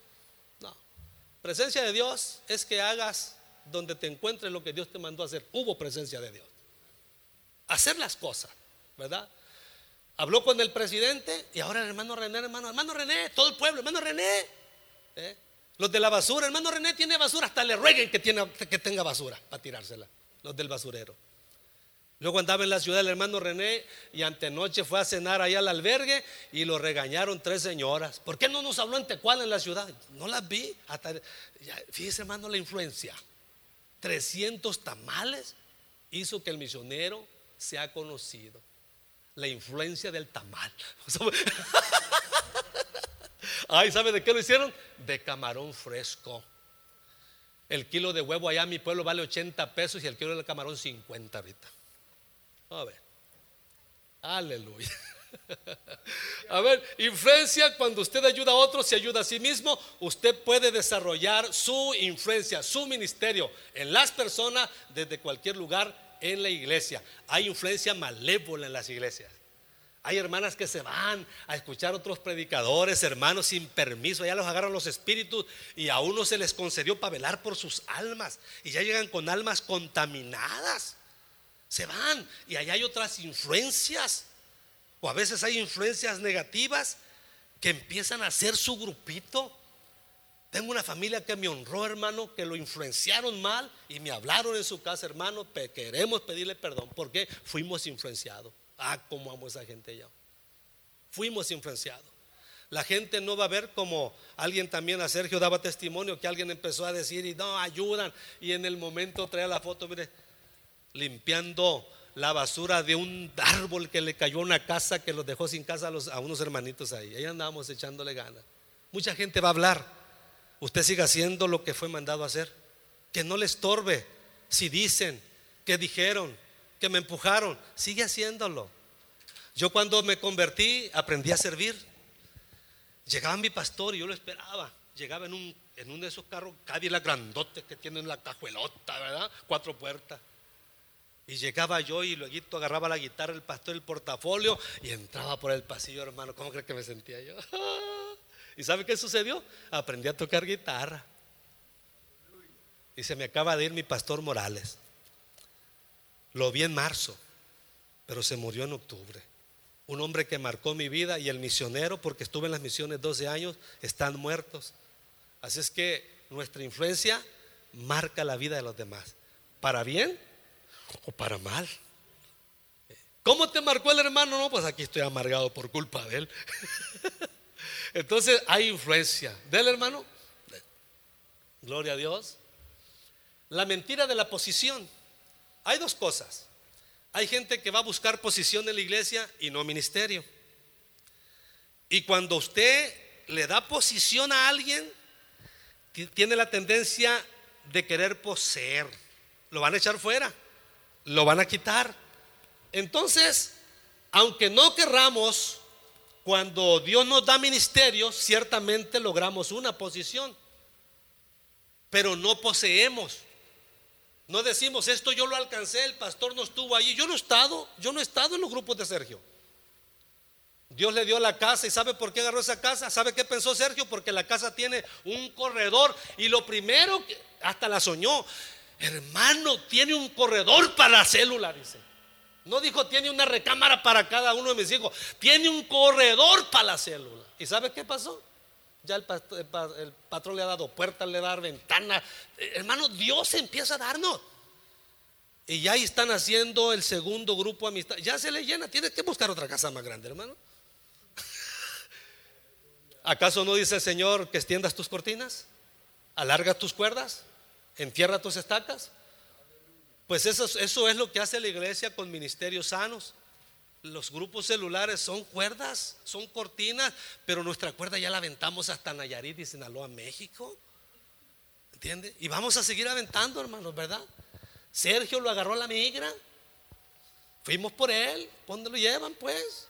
Presencia de Dios es que hagas donde te encuentres lo que Dios te mandó a hacer. Hubo presencia de Dios. Hacer las cosas, ¿verdad? Habló con el presidente y ahora el hermano René, hermano, hermano René, todo el pueblo, hermano René. ¿eh? Los de la basura, hermano René tiene basura, hasta le rueguen que, tiene, que tenga basura para tirársela. Los del basurero. Luego andaba en la ciudad el hermano René y antenoche fue a cenar ahí al albergue y lo regañaron tres señoras. ¿Por qué no nos habló en Tecual en la ciudad? No las vi. fíjese hermano la influencia. 300 tamales hizo que el misionero sea conocido. La influencia del tamal. Ay, ¿sabe de qué lo hicieron? De camarón fresco. El kilo de huevo allá en mi pueblo vale 80 pesos y el kilo de camarón 50 ahorita. A ver. Aleluya. A ver, influencia cuando usted ayuda a otros, se ayuda a sí mismo, usted puede desarrollar su influencia, su ministerio en las personas desde cualquier lugar en la iglesia. Hay influencia malévola en las iglesias. Hay hermanas que se van a escuchar otros predicadores, hermanos, sin permiso. Ya los agarran los espíritus y a uno se les concedió para velar por sus almas. Y ya llegan con almas contaminadas. Se van y allá hay otras influencias. O a veces hay influencias negativas que empiezan a hacer su grupito. Tengo una familia que me honró, hermano, que lo influenciaron mal y me hablaron en su casa, hermano, queremos pedirle perdón porque fuimos influenciados. Ah, cómo amo a esa gente ya. Fuimos influenciados. La gente no va a ver como alguien también a Sergio daba testimonio que alguien empezó a decir y no ayudan y en el momento traía la foto, mire, limpiando la basura de un árbol que le cayó a una casa que los dejó sin casa a, unos hermanitos ahí. Ahí andábamos echándole ganas. Mucha gente va a hablar. Usted siga haciendo lo que fue mandado a hacer. Que no le estorbe. Si dicen, que dijeron, que me empujaron, sigue haciéndolo. Yo cuando me convertí aprendí a servir. Llegaba mi pastor y yo lo esperaba. Llegaba en un, en uno de esos carros Cadillac grandotes que tienen la cajuelota, ¿verdad? Cuatro puertas. Y llegaba yo y luego agarraba la guitarra, el pastor, el portafolio y entraba por el pasillo, hermano. ¿Cómo crees que me sentía yo? ¿Y sabe qué sucedió? Aprendí a tocar guitarra. Y se me acaba de ir mi pastor Morales. Lo vi en marzo, pero se murió en octubre. Un hombre que marcó mi vida y el misionero, porque estuve en las misiones 12 años, están muertos. Así es que nuestra influencia marca la vida de los demás, para bien o para mal. ¿Cómo te marcó el hermano? No, pues aquí estoy amargado por culpa de él. Entonces hay influencia del hermano. Gloria a Dios. La mentira de la posición. Hay dos cosas. Hay gente que va a buscar posición en la iglesia y no ministerio. Y cuando usted le da posición a alguien, tiene la tendencia de querer poseer. Lo van a echar fuera, lo van a quitar. Entonces, aunque no querramos, cuando Dios nos da ministerio, ciertamente logramos una posición, pero no poseemos. No decimos, esto yo lo alcancé, el pastor no estuvo allí. Yo no he estado, yo no he estado en los grupos de Sergio. Dios le dio la casa y ¿sabe por qué agarró esa casa? ¿Sabe qué pensó Sergio? Porque la casa tiene un corredor y lo primero, hasta la soñó, hermano, tiene un corredor para la célula, dice. No dijo, tiene una recámara para cada uno de mis hijos, tiene un corredor para la célula. ¿Y sabe qué pasó? ya el, patrón le ha dado puertas, le da ventana. Eh, hermano, Dios empieza a darnos. Y ya están haciendo el segundo grupo de amistad. Ya se le llena, tienes que buscar otra casa más grande, hermano. ¿Acaso no dice el Señor que extiendas tus cortinas? ¿Alarga tus cuerdas? ¿Entierra tus estacas? Pues eso, eso es lo que hace la iglesia con ministerios sanos. Los grupos celulares son cuerdas, son cortinas, pero nuestra cuerda ya la aventamos hasta Nayarit y Sinaloa, México. ¿Entiende? Y vamos a seguir aventando, hermanos, ¿verdad? Sergio lo agarró a la migra. Fuimos por él. ¿Dónde lo llevan, pues?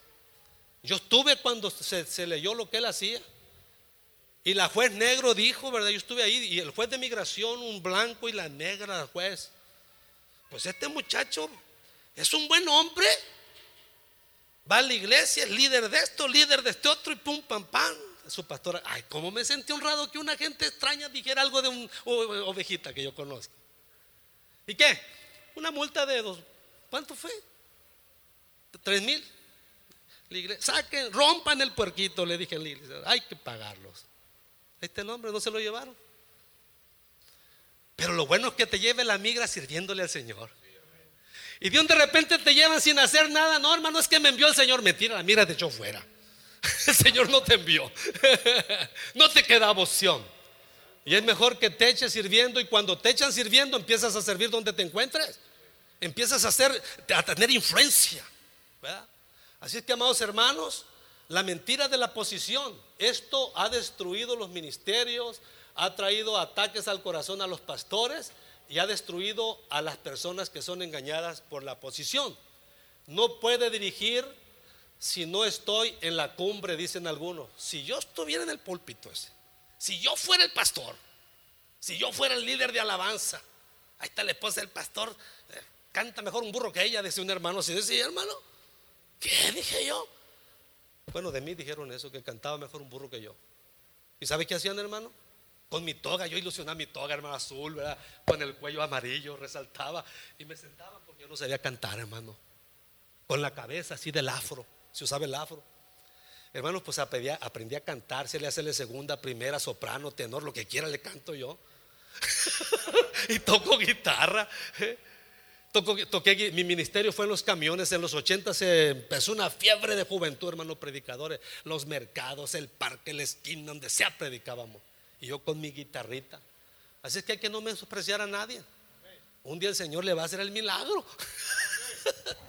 Yo estuve cuando se, leyó lo que él hacía. Y la juez negro dijo, ¿verdad? Yo estuve ahí. Y el juez de migración, un blanco y la negra, juez. Pues este muchacho es un buen hombre. Va a la iglesia, es líder de esto, líder de este otro, y pum, pam, pam. Su pastora, ay, cómo me sentí honrado que una gente extraña dijera algo de un ovejita que yo conozco. ¿Y qué? Una multa de dos. ¿Cuánto fue? ¿Tres mil? Saquen, rompan el puerquito, le dije a la iglesia. Hay que pagarlos. Este nombre no se lo llevaron. Pero lo bueno es que te lleve la migra sirviéndole al Señor. Y de un de repente te llevan sin hacer nada. No, hermano, es que me envió el Señor. Mentira, la migra te echó fuera. El Señor no te envió. No te queda opción. Y es mejor que te eches sirviendo y cuando te echan sirviendo empiezas a servir donde te encuentres. Empiezas a, hacer, a tener influencia. Así es que, amados hermanos, la mentira de la posición, esto ha destruido los ministerios, ha traído ataques al corazón a los pastores y ha destruido a las personas que son engañadas por la posición. No puede dirigir si no estoy en la cumbre, dicen algunos. Si yo estuviera en el púlpito ese, si yo fuera el pastor, si yo fuera el líder de alabanza, ahí está la esposa del pastor, eh, canta mejor un burro que ella, dice un hermano. Si dice, hermano, ¿qué dije yo? Bueno, de mí dijeron eso, que cantaba mejor un burro que yo. ¿Y sabe qué hacían, hermano? Con mi toga, yo ilusionaba mi toga, hermano, azul. Con el cuello amarillo, resaltaba y me sentaba porque yo no sabía cantar, hermano. Con la cabeza así del afro, se usaba el afro. Hermanos, pues aprendí, a cantar, se le hace segunda, primera, soprano, tenor, lo que quiera le canto yo. y toco guitarra. Toqué, mi ministerio fue en los camiones. En los 80 se empezó una fiebre de juventud, hermanos predicadores. Los mercados, el parque, la esquina, donde sea predicábamos. Y yo con mi guitarrita. Así es que hay que no menospreciar a nadie. Un día el Señor le va a hacer el milagro.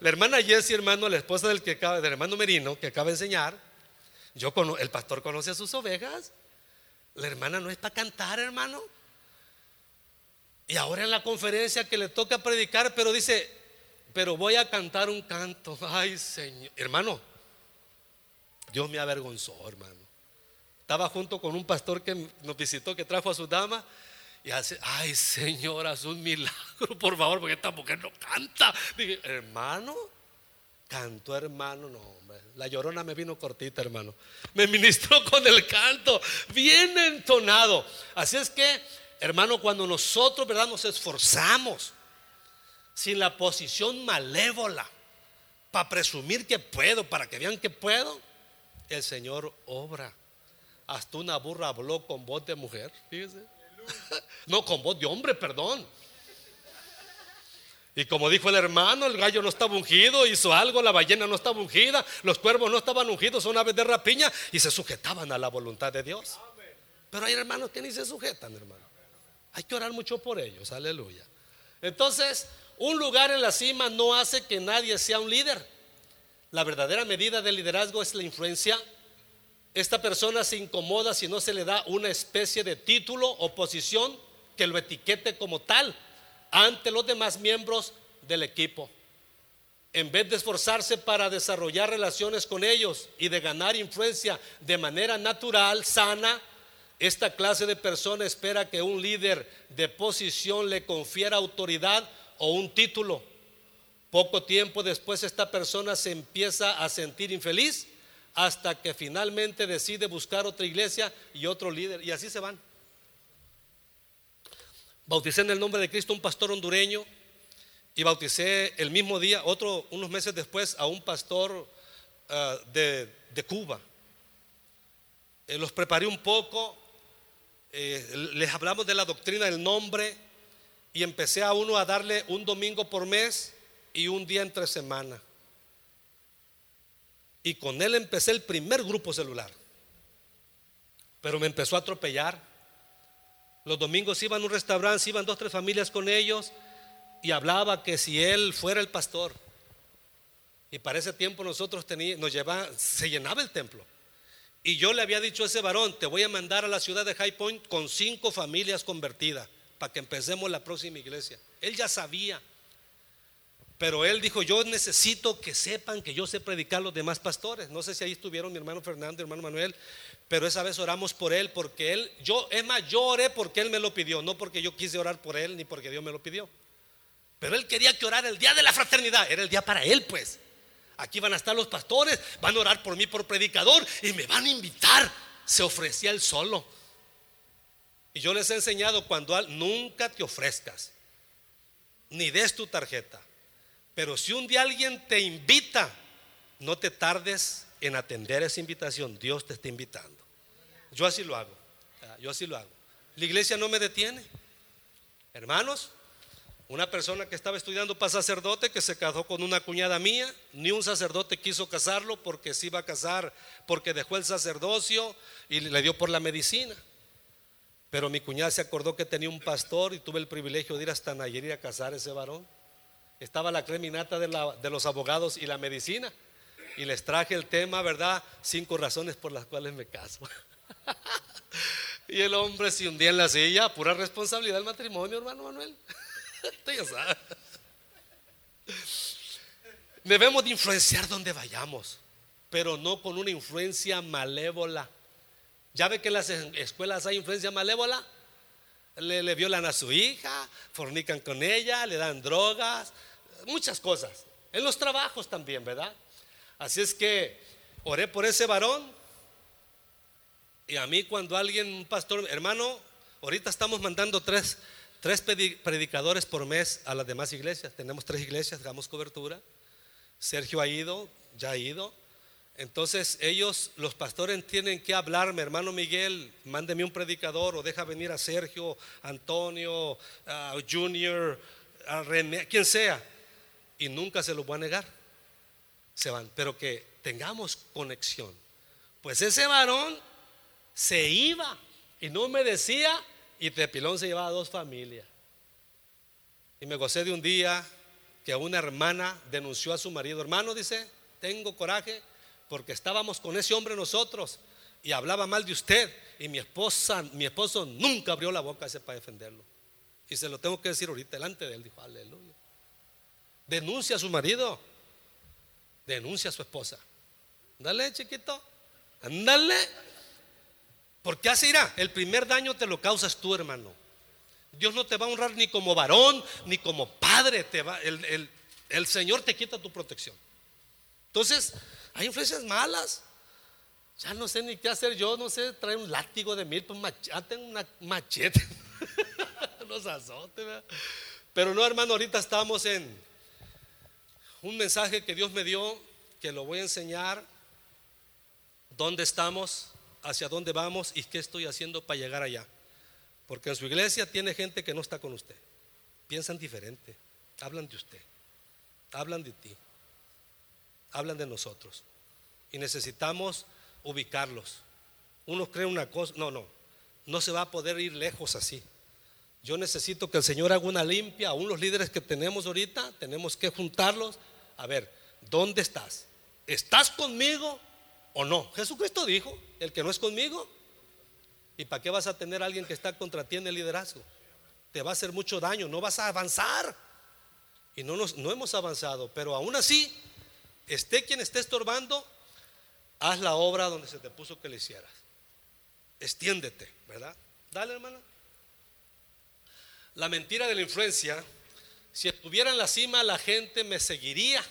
La hermana Jessie, hermano, la esposa del, que acaba, del hermano Merino, que acaba de enseñar, yo el pastor conoce a sus ovejas. La hermana no es para cantar, hermano. Y ahora en la conferencia que le toca predicar, pero dice, pero voy a cantar un canto. Ay, Señor. Hermano, Dios me avergonzó, hermano. Estaba junto con un pastor que nos visitó, que trajo a su dama. Y hace, ay Señor, haz un milagro, por favor, porque esta mujer no canta. Dije, hermano, cantó hermano, no, hombre. La llorona me vino cortita, hermano. Me ministró con el canto, bien entonado. Así es que, hermano, cuando nosotros, ¿verdad? Nos esforzamos sin la posición malévola para presumir que puedo, para que vean que puedo, el Señor obra. Hasta una burra habló con voz de mujer, fíjese. no, con voz de hombre, perdón. Y como dijo el hermano, el gallo no estaba ungido, hizo algo, la ballena no estaba ungida, los cuervos no estaban ungidos, son aves de rapiña y se sujetaban a la voluntad de Dios. Pero hay hermanos que ni se sujetan, hermano. Hay que orar mucho por ellos, aleluya. Entonces, un lugar en la cima no hace que nadie sea un líder. La verdadera medida del liderazgo es la influencia esta persona se incomoda si no se le da una especie de título o posición que lo etiquete como tal ante los demás miembros del equipo. En vez de esforzarse para desarrollar relaciones con ellos y de ganar influencia de manera natural, sana, esta clase de persona espera que un líder de posición le confiera autoridad o un título. Poco tiempo después esta persona se empieza a sentir infeliz hasta que finalmente decide buscar otra iglesia y otro líder. Y así se van. Bauticé en el nombre de Cristo un pastor hondureño y bauticé el mismo día, otro, unos meses después, a un pastor ah, de, de Cuba. eh, los preparé un poco, eh, les hablamos de la doctrina del nombre y empecé a uno a darle un domingo por mes y un día entre semana. Y con él empecé el primer grupo celular. Pero me empezó a atropellar. Los domingos iban a un restaurante, iban dos, tres familias con ellos y hablaba que si él fuera el pastor. Y para ese tiempo nosotros teníamos, nos se llenaba el templo. Y yo le había dicho a ese varón, te voy a mandar a la ciudad de High Point con cinco familias convertidas para que empecemos la próxima iglesia. Él ya sabía. Pero él dijo, yo necesito que sepan que yo sé predicar a los demás pastores. No sé si ahí estuvieron mi hermano Fernando, mi hermano Manuel, pero esa vez oramos por él porque él, yo, es más, yo oré porque él me lo pidió, no porque yo quise orar por él ni porque Dios me lo pidió. Pero él quería que orara el día de la fraternidad, era el día para él, pues. Aquí van a estar los pastores, van a orar por mí por predicador y me van a invitar. Se ofrecía él solo. Y yo les he enseñado cuando nunca te ofrezcas, ni des tu tarjeta. Pero si un día alguien te invita, no te tardes en atender esa invitación. Dios te está invitando. Yo así lo hago. Ah, yo así lo hago. La iglesia no me detiene. Hermanos, una persona que estaba estudiando para sacerdote que se casó con una cuñada mía, ni un sacerdote quiso casarlo porque se iba a casar, porque dejó el sacerdocio y le dio por la medicina. Pero mi cuñada se acordó que tenía un pastor y tuve el privilegio de ir hasta Nayarit a casar a ese varón. Estaba la creminata de, de los abogados y la medicina. Y les traje el tema, ¿verdad? Cinco razones por las cuales me caso. y el hombre se hundía en la silla, pura responsabilidad del matrimonio, hermano Manuel. Debemos de influenciar donde vayamos, pero no con una influencia malévola. ¿Ya ve que en las escuelas hay influencia malévola? Le, violan a su hija, fornican con ella, le dan drogas, muchas cosas. En los trabajos también, ¿verdad? Así es que oré por ese varón. Y a mí cuando alguien, un pastor, hermano, ahorita estamos mandando tres, tres predicadores por mes a las demás iglesias. Tenemos tres iglesias, damos cobertura. Sergio ha ido, ya ha ido. Entonces ellos, los pastores, tienen que hablarme, hermano Miguel, mándeme un predicador o deja venir a Sergio, Antonio, Junior, a René, quien sea. Y nunca se lo voy a negar. Se van, pero que tengamos conexión. Pues ese varón se iba y no me decía y Tepilón se llevaba a dos familias. Y me gocé de un día que una hermana denunció a su marido. Hermano, dice, tengo coraje porque estábamos con ese hombre nosotros y hablaba mal de usted. Y mi esposa, mi esposo nunca abrió la boca ese para defenderlo. Y se lo tengo que decir ahorita delante de él. Dijo, aleluya. Denuncia a su marido. Denuncia a su esposa. Dale, chiquito. Ándale. Porque así irá, el primer daño te lo causas tú, hermano. Dios no te va a honrar ni como varón, ni como padre. El, Señor te quita tu protección. Entonces, hay influencias malas. Ya no sé ni qué hacer yo, no sé, traer un látigo de mil, pues machete, una machete. Los azotes, Pero no, hermano, ahorita estamos en un mensaje que Dios me dio, que lo voy a enseñar. ¿Dónde estamos? Hacia dónde vamos y qué estoy haciendo para llegar allá. Porque en su iglesia tiene gente que no está con usted. Piensan diferente. Hablan de usted. Hablan de ti. Hablan de nosotros. Y necesitamos ubicarlos. Uno cree una cosa. No, no. No se va a poder ir lejos así. Yo necesito que el Señor haga una limpia. Aún los líderes que tenemos ahorita, tenemos que juntarlos. A ver, ¿dónde estás? ¿Estás conmigo o no? Jesucristo dijo, el que no es conmigo. ¿Y para qué vas a tener a alguien que está contra ti en el liderazgo? Te va a hacer mucho daño, no vas a avanzar. Y no, nos, no hemos avanzado, pero aún así, esté quien esté estorbando, haz la obra donde se te puso que le hicieras. Extiéndete, ¿verdad? Dale, hermano. La mentira de la influencia, si estuviera en la cima, la gente me seguiría.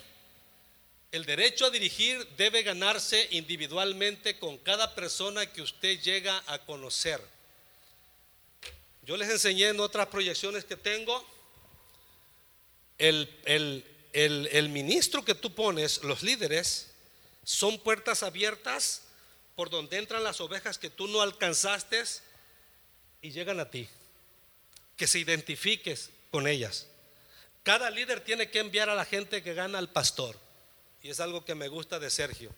El derecho a dirigir debe ganarse individualmente con cada persona que usted llega a conocer. Yo les enseñé en otras proyecciones que tengo, el, el ministro que tú pones, los líderes, son puertas abiertas por donde entran las ovejas que tú no alcanzaste y llegan a ti. Que se identifiques con ellas. Cada líder tiene que enviar a la gente que gana al pastor. Y es algo que me gusta de Sergio.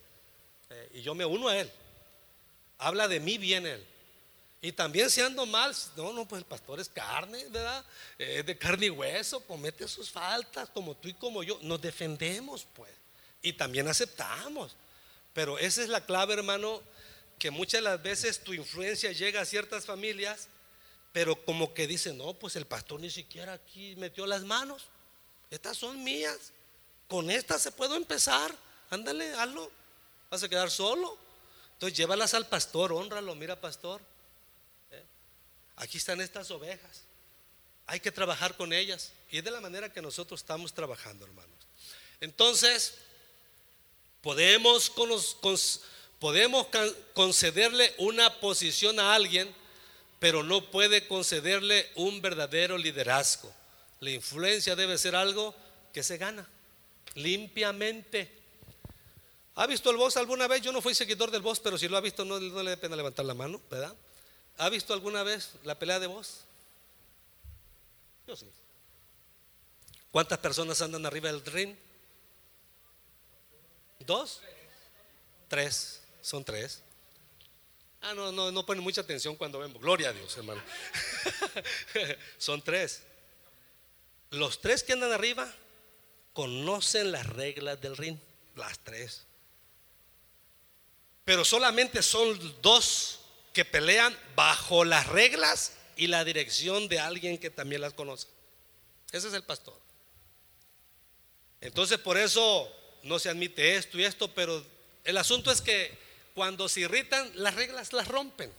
Eh, y yo me uno a él. Habla de mí bien él. Y también si ando mal, no, no, pues el pastor es carne, ¿verdad? Es de carne y hueso, comete sus faltas como tú y como yo. Nos defendemos, pues. Y también aceptamos. Pero esa es la clave, hermano, que muchas de las veces tu influencia llega a ciertas familias, pero como que dicen, no, pues el pastor ni siquiera aquí metió las manos. Estas son mías. Con estas se puedo empezar. Ándale, hazlo. Vas a quedar solo. Entonces llévalas al pastor, honralo, mira pastor. ¿eh? Aquí están estas ovejas. Hay que trabajar con ellas. Y es de la manera que nosotros estamos trabajando, hermanos. Entonces, podemos concederle una posición a alguien, pero no puede concederle un verdadero liderazgo. La influencia debe ser algo que se gana limpiamente. ¿Ha visto el boss alguna vez? Yo no fui seguidor del boss, pero si lo ha visto no, le da pena levantar la mano, ¿verdad? ¿Ha visto alguna vez la pelea de boss? Yo sí. ¿Cuántas personas andan arriba del ring? ¿Dos? Tres. Son tres. Ah, no, no, no ponen mucha atención cuando vemos. Gloria a Dios, hermano. Son tres. Los tres que andan arriba conocen las reglas del ring. Las tres. Pero solamente son dos que pelean bajo las reglas y la dirección de alguien que también las conoce. Ese es el pastor. Entonces por eso no se admite esto y esto, pero el asunto es que cuando se irritan, las reglas las rompen.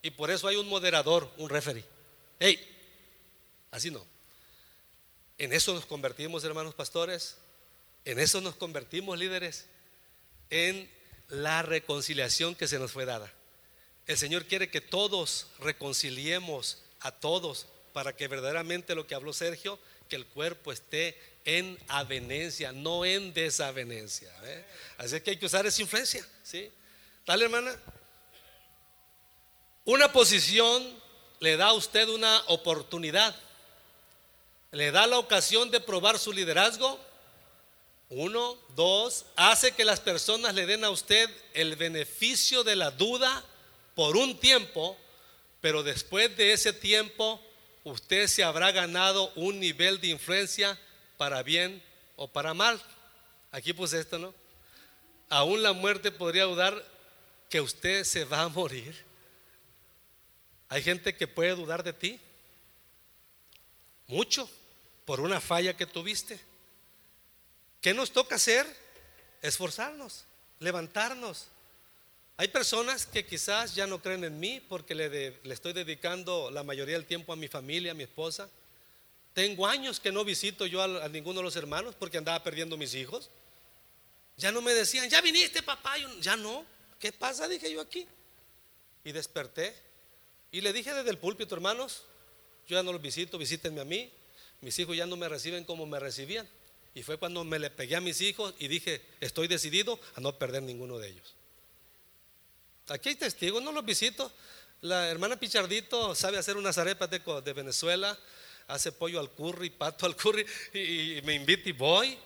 Y por eso hay un moderador, un referee. Hey, así no. En eso nos convertimos, hermanos pastores. En eso nos convertimos, líderes. En la reconciliación que se nos fue dada. El Señor quiere que todos reconciliemos a todos para que verdaderamente lo que habló Sergio, que el cuerpo esté en avenencia, no en desavenencia. ¿eh? Así que hay que usar esa influencia. ¿sí? Dale, hermana. Una posición le da a usted una oportunidad, le da la ocasión de probar su liderazgo uno, dos, hace que las personas le den a usted el beneficio de la duda por un tiempo, pero después de ese tiempo usted se habrá ganado un nivel de influencia para bien o para mal. Aquí puse esto, ¿no? Aún la muerte podría dudar que usted se va a morir. Hay gente que puede dudar de ti. Mucho por una falla que tuviste. ¿Qué nos toca hacer? Esforzarnos, levantarnos. Hay personas que quizás ya no creen en mí porque le, estoy dedicando la mayoría del tiempo a mi familia, a mi esposa. Tengo años que no visito yo a, ninguno de los hermanos porque andaba perdiendo mis hijos. Ya no me decían, ya viniste papá, ya no. ¿Qué pasa? Dije yo aquí. Y desperté y le dije desde el púlpito, hermanos, yo ya no los visito, visítenme a mí. Mis hijos ya no me reciben como me recibían. Y fue cuando me le pegué a mis hijos y dije, estoy decidido a no perder ninguno de ellos. Aquí hay testigos, no los visito. La hermana Pichardito sabe hacer unas arepas de, Venezuela, hace pollo al curry, pato al curry, y, me invita y voy.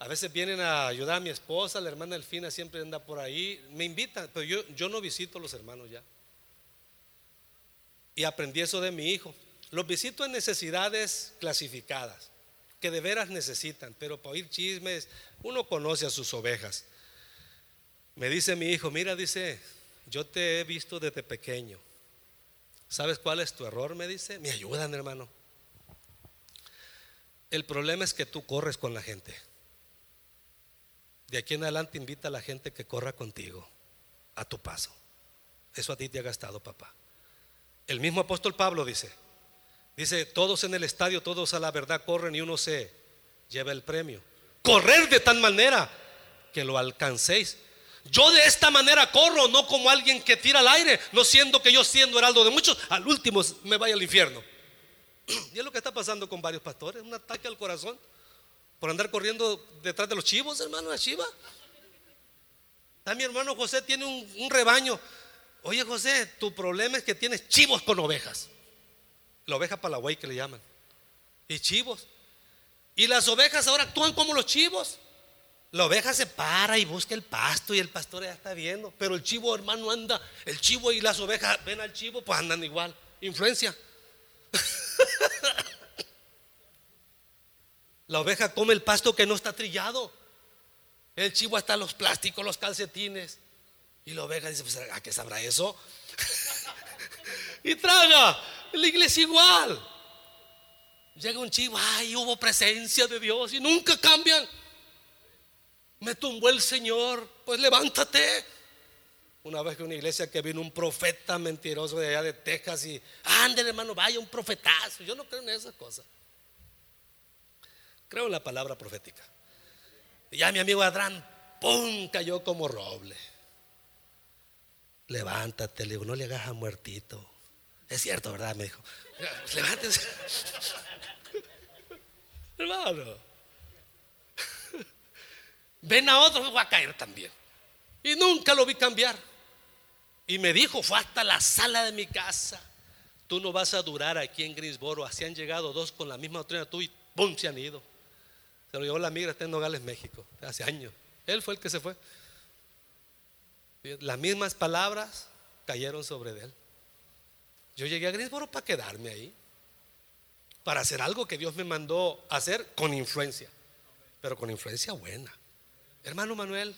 A veces vienen a ayudar a mi esposa, la hermana Elfina siempre anda por ahí, me invitan, pero yo, yo no visito a los hermanos ya. Y aprendí eso de mi hijo. Los visito en necesidades clasificadas que de veras necesitan, pero para oír chismes, uno conoce a sus ovejas. Me dice mi hijo, mira, dice, yo te he visto desde pequeño. ¿Sabes cuál es tu error? Me dice, me ayudan, hermano. El problema es que tú corres con la gente. De aquí en adelante invita a la gente que corra contigo a tu paso. Eso a ti te ha gastado, papá. El mismo apóstol Pablo dice, Dice, todos en el estadio, todos a la verdad corren y uno se lleva el premio. Correr de tal manera que lo alcancéis. Yo de esta manera corro, no como alguien que tira al aire, no siendo que yo siendo heraldo de muchos, al último me vaya al infierno. Y es lo que está pasando con varios pastores, un ataque al corazón por andar corriendo detrás de los chivos, hermano, la chiva. Está mi hermano José tiene un rebaño. Oye José, tu problema es que tienes chivos con ovejas. La oveja palagüey que le llaman. Y chivos. Y las ovejas ahora actúan como los chivos. La oveja se para y busca el pasto y el pastor ya está viendo. Pero el chivo, hermano, anda. El chivo y las ovejas ven al chivo, pues andan igual. Influencia. La oveja come el pasto que no está trillado. El chivo hasta los plásticos, los calcetines. Y la oveja dice, pues, ¿a qué sabrá eso? y traga. La iglesia igual. Llega un chivo, ay, hubo presencia de Dios y nunca cambian. Me tumbó el Señor, pues levántate. Una vez que una iglesia que vino un profeta mentiroso de allá de Texas y, ándale hermano, vaya un profetazo. Yo no creo en esas cosas. Creo en la palabra profética. Y ya mi amigo Adrán, ¡pum! cayó como roble. Levántate, le digo, no le hagas a muertito. Es cierto, ¿verdad? Me dijo, levántese. Hermano. Ven a otro, va a caer también. Y nunca lo vi cambiar. Y me dijo, fue hasta la sala de mi casa. Tú no vas a durar aquí en Greensboro. Así han llegado dos con la misma doctrina tú y ¡pum! se han ido. Se lo llevó la migra, está en Nogales, México, hace años. Él fue el que se fue. Las mismas palabras cayeron sobre él. Yo llegué a Greensboro para quedarme ahí para hacer algo que Dios me mandó hacer con influencia, pero con influencia buena. Hermano Manuel,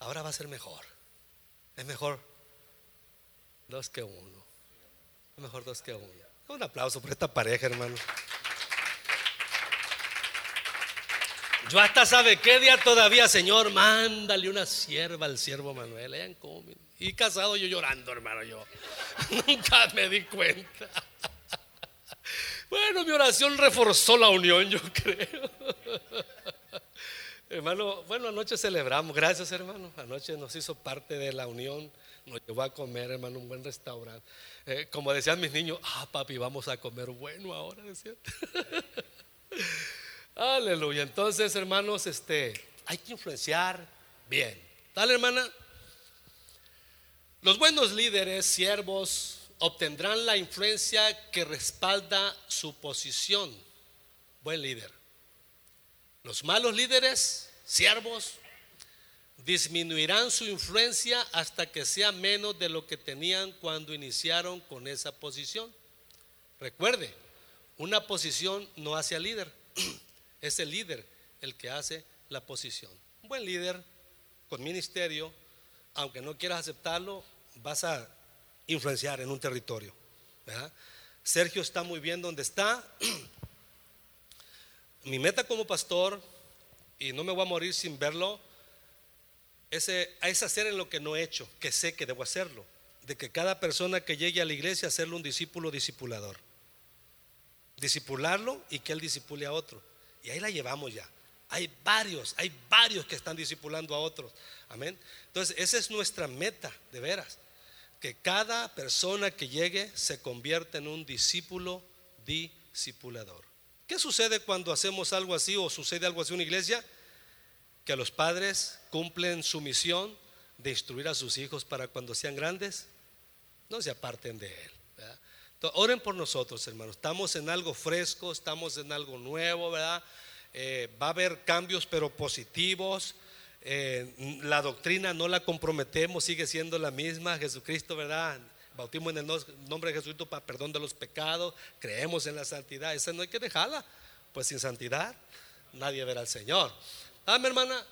ahora va a ser mejor. Es mejor dos que uno. Es mejor dos que uno. Un aplauso por esta pareja, hermano. Yo hasta sabe qué día todavía, Señor, mándale una sierva al siervo Manuel. Y casado yo llorando, hermano, yo. Nunca me di cuenta. Bueno, mi oración reforzó la unión, yo creo. hermano, bueno, anoche celebramos, gracias hermano. Anoche nos hizo parte de la unión, nos llevó a comer, hermano, un buen restaurante. Eh, como decían mis niños, ah, papi, vamos a comer bueno ahora, decían. Aleluya. Entonces, hermanos, este, hay que influenciar bien. Dale, hermana. Los buenos líderes, siervos, obtendrán la influencia que respalda su posición. Buen líder. Los malos líderes, siervos, disminuirán su influencia hasta que sea menos de lo que tenían cuando iniciaron con esa posición. Recuerde, una posición no hace al líder, es el líder el que hace la posición. Un buen líder con ministerio, aunque no quieras aceptarlo, vas a influenciar en un territorio. Sergio está muy bien donde está. Mi meta como pastor, y no me voy a morir sin verlo, es, es hacer en lo que no he hecho, que sé que debo hacerlo. De que cada persona que llegue a la iglesia, hacerle un discípulo discipulador. Discipularlo y que él disipule a otro. Y ahí la llevamos ya. Hay varios, hay varios que están discipulando a otros. Amén. Entonces, esa es nuestra meta, de veras que cada persona que llegue se convierta en un discípulo discipulador. ¿Qué sucede cuando hacemos algo así o sucede algo así en una iglesia? Que los padres cumplen su misión de instruir a sus hijos para cuando sean grandes, no se aparten de él. oren por nosotros, hermanos. Estamos en algo fresco, estamos en algo nuevo, ¿verdad? Eh, va a haber cambios, pero positivos. Eh, la doctrina no la comprometemos, sigue siendo la misma, Jesucristo, ¿verdad? Bautismo en el nombre de Jesucristo para perdón de los pecados, creemos en la santidad, esa no hay que dejarla, pues sin santidad nadie verá al Señor. Ah, mi hermana,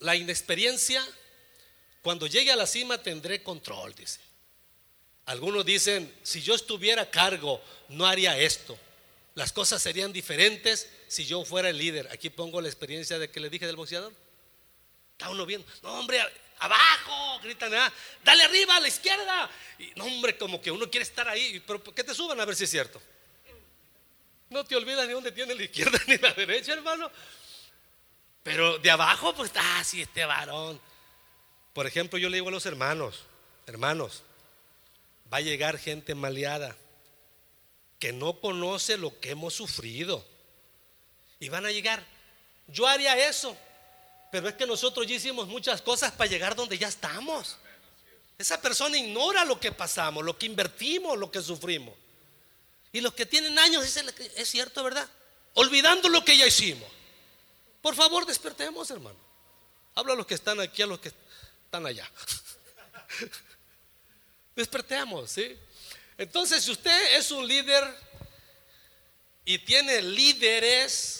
la inexperiencia, cuando llegue a la cima tendré control, dice. Algunos dicen, si yo estuviera a cargo, no haría esto. Las cosas serían diferentes si yo fuera el líder. Aquí pongo la experiencia de que le dije del boxeador. Está uno viendo, no hombre, abajo, gritan, ah, dale arriba a la izquierda. Y no hombre, como que uno quiere estar ahí, pero que te suban a ver si es cierto. No te olvidas ni dónde tiene la izquierda ni la derecha, hermano. Pero de abajo, pues, ah, sí, este varón. Por ejemplo, yo le digo a los hermanos, hermanos, va a llegar gente maleada que no conoce lo que hemos sufrido. Y van a llegar, yo haría eso. Pero es que nosotros ya hicimos muchas cosas para llegar donde ya estamos. Esa persona ignora lo que pasamos, lo que invertimos, lo que sufrimos. Y los que tienen años es cierto, ¿verdad? Olvidando lo que ya hicimos. Por favor, despertemos, hermano. Habla a los que están aquí, a los que están allá. despertemos, ¿sí? Entonces, si usted es un líder y tiene líderes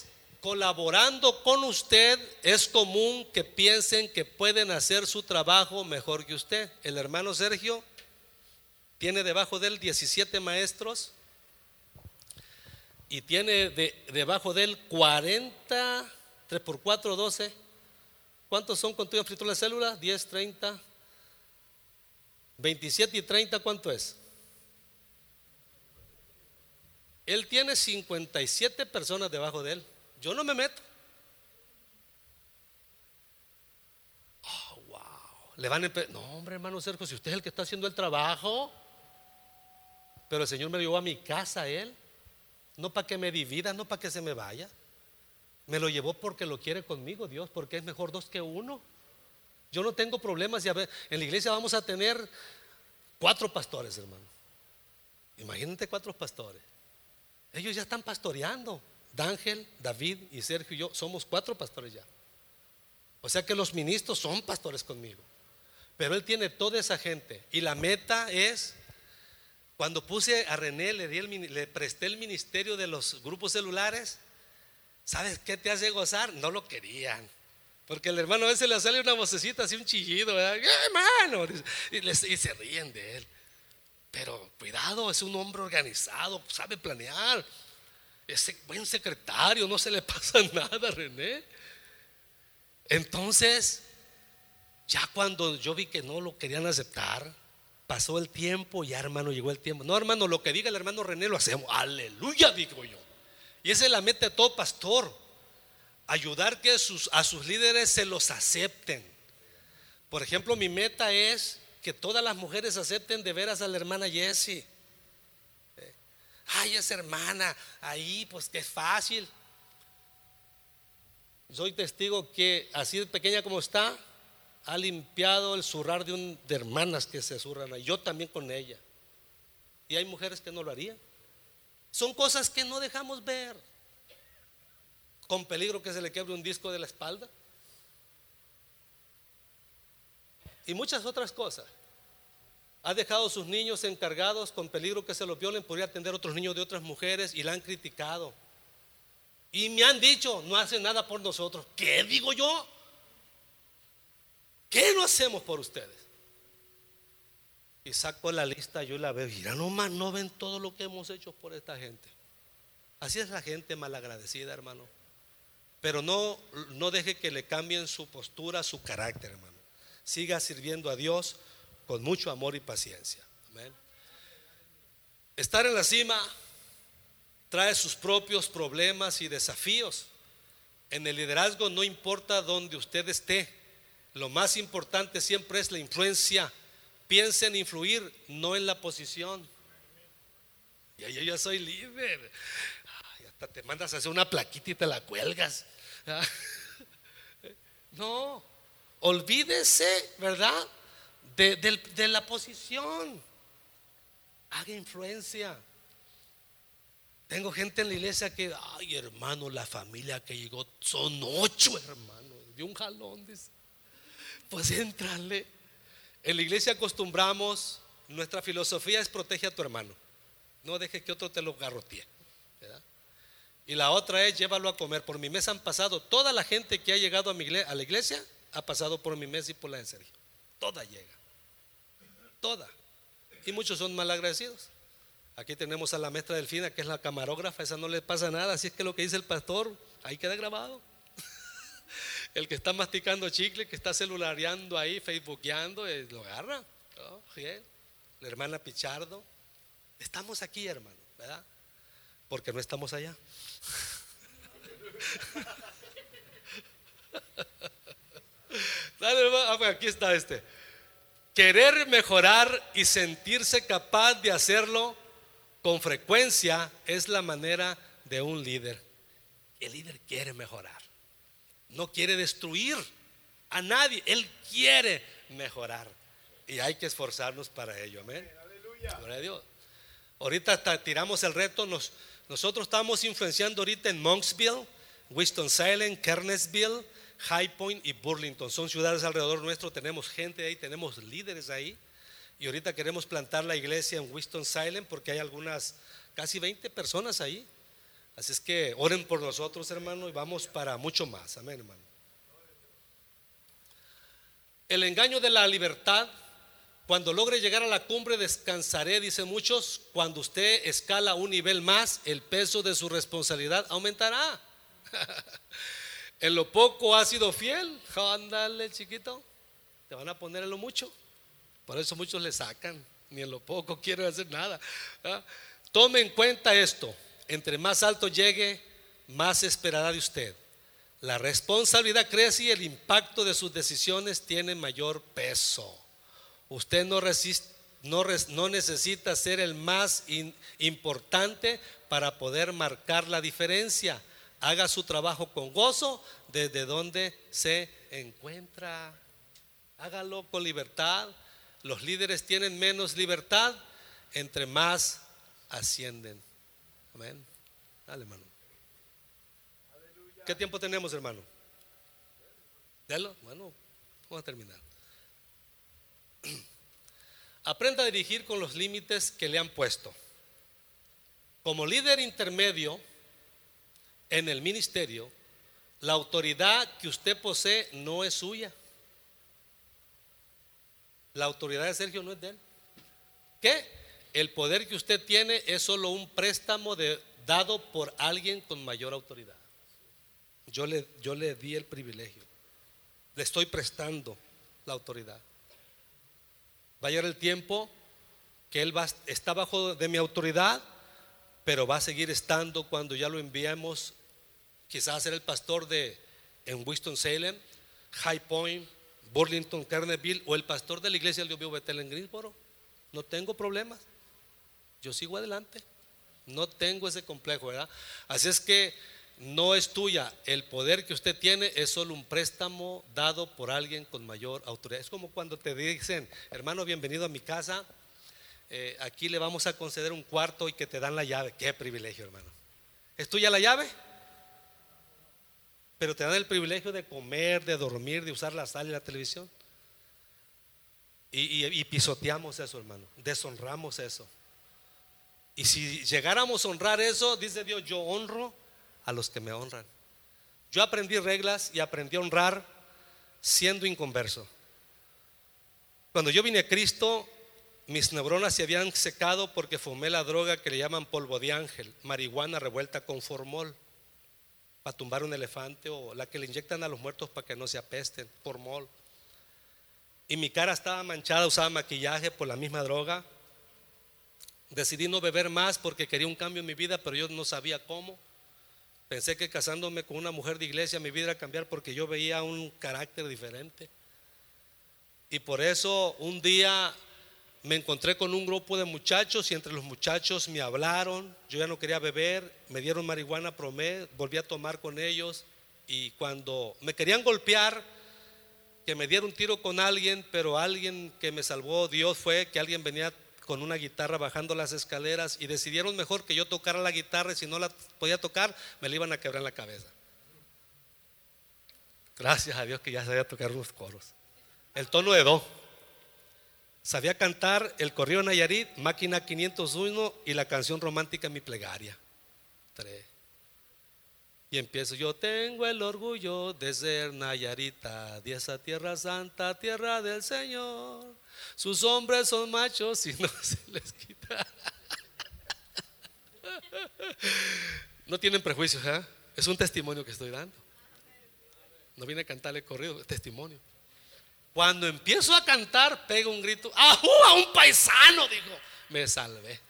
colaborando con usted, es común que piensen que pueden hacer su trabajo mejor que usted. El hermano Sergio tiene debajo de él 17 maestros y tiene debajo de él 40, 3 por 4, 12. ¿Cuántos son con tu escritura de célula? 10, 30, 27 y 30, ¿cuánto es? Él tiene 57 personas debajo de él. Yo no me meto. Oh, wow. Le van a No, hombre, hermano Sergio, si usted es el que está haciendo el trabajo. Pero el Señor me llevó a mi casa a él. No para que me divida, no para que se me vaya. Me lo llevó porque lo quiere conmigo, Dios, porque es mejor dos que uno. Yo no tengo problemas. en la iglesia vamos a tener cuatro pastores, hermano. Imagínate cuatro pastores. Ellos ya están pastoreando. Dángel, David y Sergio y yo somos cuatro pastores ya. O sea que los ministros son pastores conmigo. Pero él tiene toda esa gente. Y la meta es, cuando puse a René, le, di le presté el ministerio de los grupos celulares, ¿sabes qué te hace gozar? No lo querían. Porque el hermano a veces le sale una vocecita así, un chillido. ¡Eh, hermano! Y se ríen de él. Pero cuidado, es un hombre organizado, sabe planear. Ese buen secretario, no se le pasa nada, René. Entonces, ya cuando yo vi que no lo querían aceptar, pasó el tiempo, ya hermano, llegó el tiempo. No, hermano, lo que diga el hermano René lo hacemos. Aleluya, digo yo. Y esa es la meta de todo pastor. Ayudar que a sus líderes se los acepten. Por ejemplo, mi meta es que todas las mujeres acepten de veras a la hermana Jessie ay, esa hermana, ahí pues que es fácil. Soy testigo que así de pequeña como está, ha limpiado el zurrar de, un, de hermanas que se zurran, yo también con ella. Y hay mujeres que no lo harían. Son cosas que no dejamos ver. Con peligro que se le quebre un disco de la espalda. Y muchas otras cosas ha dejado sus niños encargados con peligro que se los violen, podría atender a otros niños de otras mujeres y la han criticado. Y me han dicho, no hacen nada por nosotros. ¿Qué digo yo? ¿Qué no hacemos por ustedes? Y saco la lista, yo la veo, mira nomás, no ven todo lo que hemos hecho por esta gente. Así es la gente malagradecida, hermano. Pero no, no deje que le cambien su postura, su carácter, hermano. Siga sirviendo a Dios con mucho amor y paciencia. Estar en la cima trae sus propios problemas y desafíos. En el liderazgo no importa dónde usted esté, lo más importante siempre es la influencia. Piensa en influir, no en la posición. Y yo ya soy líder. hasta te mandas a hacer una plaquita y te la cuelgas. No, olvídese, ¿verdad? De, la posición. Haga influencia. Tengo gente en la iglesia que, ay hermano, la familia que llegó son ocho hermanos, de un jalón. Pues entrale. En la iglesia acostumbramos, nuestra filosofía es protege a tu hermano. No deje que otro te lo garrotee. Y la otra es llévalo a comer. Por mi mesa han pasado, toda la gente que ha llegado a, mi, a la iglesia ha pasado por mi mesa y por la de. Toda llega toda. Y muchos son mal agradecidos. Aquí tenemos a la maestra Delfina, que es la camarógrafa, esa no le pasa nada, así es que lo que dice el pastor, ahí queda grabado. el que está masticando chicle, que está celulareando ahí, facebookeando, eh, lo agarra. La hermana Pichardo. Estamos aquí, hermano, ¿verdad? Porque no estamos allá. Ah, pues aquí está este. Querer mejorar y sentirse capaz de hacerlo con frecuencia es la manera de un líder. El líder quiere mejorar. no quiere destruir a nadie, Él quiere mejorar. Y hay que esforzarnos para ello, amén. Gloria a Dios. Ahorita tiramos el reto, nos, nosotros estamos influenciando ahorita en Monksville, Winston-Salem, Kernesville, High Point y Burlington. Son ciudades alrededor nuestro, tenemos gente ahí, tenemos líderes ahí. Y ahorita queremos plantar la iglesia en Winston-Salem porque hay algunas, casi 20 personas ahí. Así es que oren por nosotros, hermano, y vamos para mucho más. Amén, hermano. El engaño de la libertad, cuando logre llegar a la cumbre, descansaré, dicen muchos. Cuando usted escala un nivel más, el peso de su responsabilidad aumentará. en lo poco ha sido fiel. Ándale, chiquito. Te van a poner en lo mucho. Por eso muchos le sacan. Ni en lo poco quieren hacer nada. ¿ah? Tome en cuenta esto. Entre más alto llegue, más esperará de usted. La responsabilidad crece y el impacto de sus decisiones tiene mayor peso. Usted no, no, necesita ser el más importante para poder marcar la diferencia haga su trabajo con gozo desde donde se encuentra. Hágalo con libertad. Los líderes tienen menos libertad entre más ascienden. Amén. Dale, hermano. ¿Qué tiempo tenemos, hermano? Dalo. Bueno, vamos a terminar. Aprenda a dirigir con los límites que le han puesto. Como líder intermedio, en el ministerio, la autoridad que usted posee no es suya. La autoridad de Sergio no es de él. ¿Qué? El poder que usted tiene es solo un préstamo dado por alguien con mayor autoridad. Yo le, yo le di el privilegio. Le estoy prestando la autoridad. Va a llegar el tiempo que él va, está bajo de mi autoridad, pero va a seguir estando cuando ya lo enviamos quizás ser el pastor de en Winston-Salem, High Point, Burlington, Kerneville o el pastor de la iglesia del Dios vivo Betel en Greensboro. No tengo problemas. Yo sigo adelante. No tengo ese complejo, ¿verdad? Así es que no es tuya. El poder que usted tiene es solo un préstamo dado por alguien con mayor autoridad. Es como cuando te dicen, hermano, bienvenido a mi casa. Eh, aquí le vamos a conceder un cuarto y que te dan la llave. Qué privilegio, hermano. ¿Es tuya la llave? Pero te dan el privilegio de comer, de dormir, de usar la sala y la televisión. Y, pisoteamos eso, hermano, deshonramos eso. Y si llegáramos a honrar eso, dice Dios, yo honro a los que me honran. Yo aprendí reglas y aprendí a honrar siendo inconverso. Cuando yo vine a Cristo, mis neuronas se habían secado porque fumé la droga que le llaman polvo de ángel, marihuana revuelta con formol para tumbar un elefante o la que le inyectan a los muertos para que no se apesten, por mol. Y mi cara estaba manchada, usaba maquillaje por la misma droga. Decidí no beber más porque quería un cambio en mi vida, pero yo no sabía cómo. Pensé que casándome con una mujer de iglesia mi vida iba a cambiar porque yo veía un carácter diferente. Y por eso un día me encontré con un grupo de muchachos y entre los muchachos me hablaron, yo ya no quería beber, me dieron marihuana promé, volví a tomar con ellos y cuando me querían golpear, que me dieron un tiro con alguien, pero alguien que me salvó Dios fue que alguien venía con una guitarra bajando las escaleras y decidieron mejor que yo tocara la guitarra y si no la podía tocar me la iban a quebrar en la cabeza. Gracias a Dios que ya sabía tocar los coros. El tono de do. Sabía cantar el corrido Nayarit, Máquina 501 y la canción romántica Mi Plegaria. Tres. Y empiezo, yo tengo el orgullo de ser Nayarita, de esa tierra santa, tierra del Señor. Sus hombres son machos y no se les quita. No tienen prejuicios, ¿eh? Es un testimonio que estoy dando. No viene a cantarle corrido, es testimonio. Cuando empiezo a cantar, pego un grito, ¡Ajú! A un paisano, dijo. Me salvé.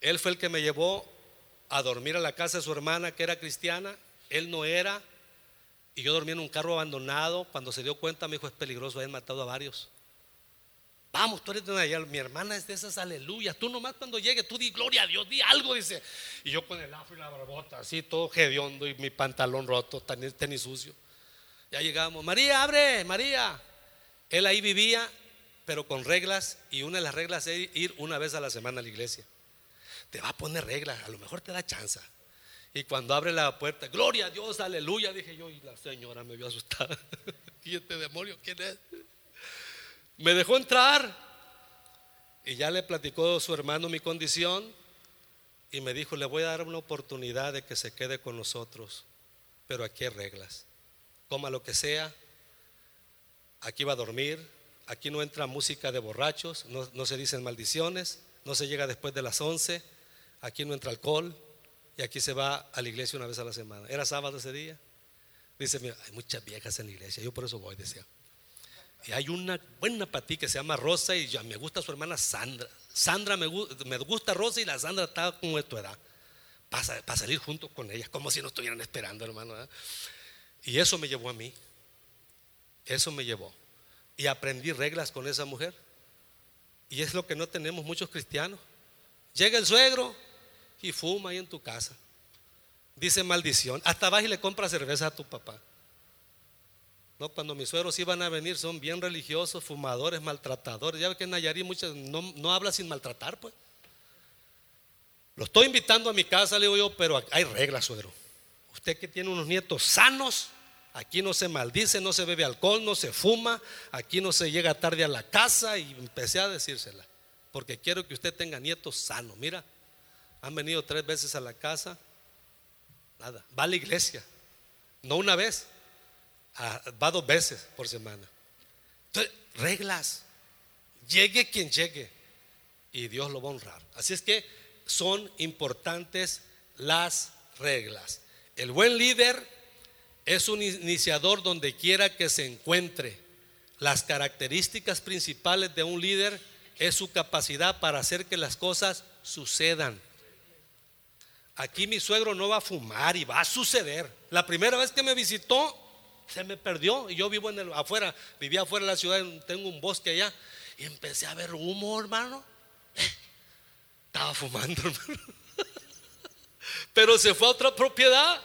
Él fue el que me llevó a dormir a la casa de su hermana, que era cristiana. Él no era. Y yo dormí en un carro abandonado. Cuando se dio cuenta, me dijo, es peligroso, hayan matado a varios. Vamos, tú eres de allá. Mi hermana es de esas aleluya. Tú nomás cuando llegue, tú di gloria a Dios, di algo, dice. Y yo con el afro y la barbota, así todo hediondo y mi pantalón roto, tenis sucio. Ya llegamos. María, abre, María. Él ahí vivía, pero con reglas. Y una de las reglas es ir una vez a la semana a la iglesia. Te va a poner reglas, a lo mejor te da chance. Y cuando abre la puerta, gloria a Dios, aleluya, dije yo, y la señora me vio asustada. ¿Y este demonio quién es? Me dejó entrar y ya le platicó su hermano mi condición y me dijo, le voy a dar una oportunidad de que se quede con nosotros, pero aquí hay reglas. Coma lo que sea, aquí va a dormir, aquí no entra música de borrachos, no, no se dicen maldiciones, no se llega después de las 11, aquí no entra alcohol y aquí se va a la iglesia una vez a la semana. Era sábado ese día. Dice, mira, hay muchas viejas en la iglesia, yo por eso voy, decía. Y hay una buena para ti que se llama Rosa y ya me gusta su hermana Sandra. Sandra me, me gusta Rosa y la Sandra está como de tu edad. Para, salir junto con ella, como si no estuvieran esperando, hermano. Y eso me llevó a mí. Eso me llevó. Y aprendí reglas con esa mujer. Y es lo que no tenemos muchos cristianos. Llega el suegro y fuma ahí en tu casa. Dice maldición. Hasta vas y le compra cerveza a tu papá. No, cuando mis suegros iban a venir son bien religiosos, fumadores, maltratadores. Ya ve que en Nayarit muchas no, no habla sin maltratar, pues. Lo estoy invitando a mi casa, le digo yo, pero hay reglas, suegro. Usted que tiene unos nietos sanos, aquí no se maldice, no se bebe alcohol, no se fuma, aquí no se llega tarde a la casa y empecé a decírsela, porque quiero que usted tenga nietos sanos. Mira, han venido tres veces a la casa, nada, va a la iglesia, no una vez, va dos veces por semana. Entonces, reglas. Llegue quien llegue. Y Dios lo va a honrar. Así es que son importantes las reglas. El buen líder es un iniciador donde quiera que se encuentre. Las características principales de un líder es su capacidad para hacer que las cosas sucedan. Aquí mi suegro no va a fumar y va a suceder. La primera vez que me visitó, se me perdió y yo vivo en el afuera, vivía afuera de la ciudad, tengo un bosque allá y empecé a ver humo, hermano. Estaba fumando, hermano. Pero se fue a otra propiedad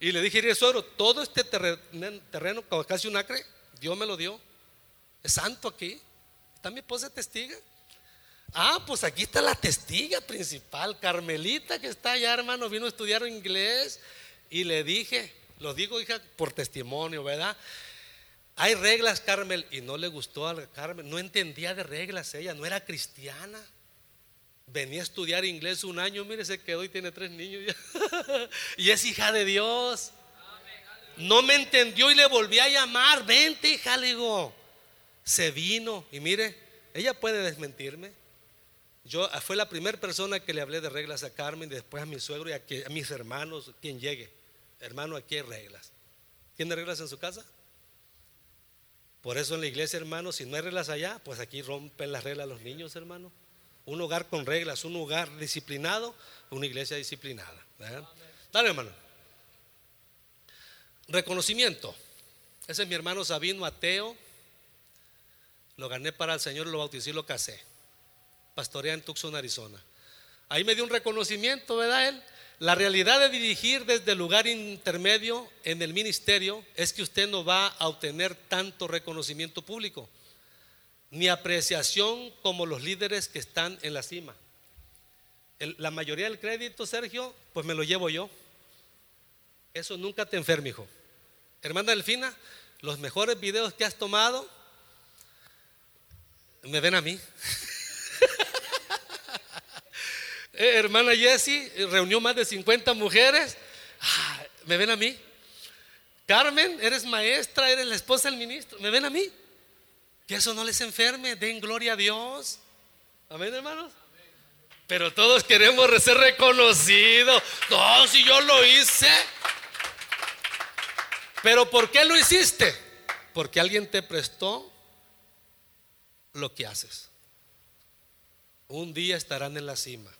y le dije, suegro, todo este terreno, terreno, casi un acre, Dios me lo dio. Es santo aquí. Está mi esposa testiga. Ah, pues aquí está la testiga principal, Carmelita, que está allá, hermano, vino a estudiar inglés. Y le dije, lo digo, hija, por testimonio, ¿verdad? Hay reglas, Carmel, y no le gustó a Carmel, no entendía de reglas ella, no era cristiana. Venía a estudiar inglés un año, mire, se quedó y tiene tres niños y es hija de Dios. No me entendió y le volví a llamar, vente, hija, le digo. Se vino y mire, ella puede desmentirme. Yo fue la primera persona que le hablé de reglas a Carmen, después a mi suegro y a, a mis hermanos, quien llegue. Hermano, aquí hay reglas. ¿Tiene reglas en su casa? Por eso en la iglesia, hermano, si no hay reglas allá, pues aquí rompen las reglas los niños, hermano. Un hogar con reglas, un hogar disciplinado, una iglesia disciplinada. Dale, hermano. Reconocimiento. Ese es mi hermano Sabino, ateo. Lo gané para el Señor, lo bauticé y lo casé. Pastorea en Tucson, Arizona. Ahí me dio un reconocimiento, ¿verdad? Él. La realidad de dirigir desde el lugar intermedio en el ministerio es que usted no va a obtener tanto reconocimiento público ni apreciación como los líderes que están en la cima. la mayoría del crédito, Sergio, pues me lo llevo yo. Eso nunca te enferma, hijo. Hermana Delfina, los mejores videos que has tomado me ven a mí. Eh, hermana Jessie reunió más de 50 mujeres. Ah, ¿Me ven a mí? Carmen, eres maestra, eres la esposa del ministro. ¿Me ven a mí? Que eso no les enferme, den gloria a Dios. Amén, hermanos. Pero todos queremos ser reconocidos. No, si yo lo hice. Pero ¿por qué lo hiciste? Porque alguien te prestó lo que haces. Un día estarán en la cima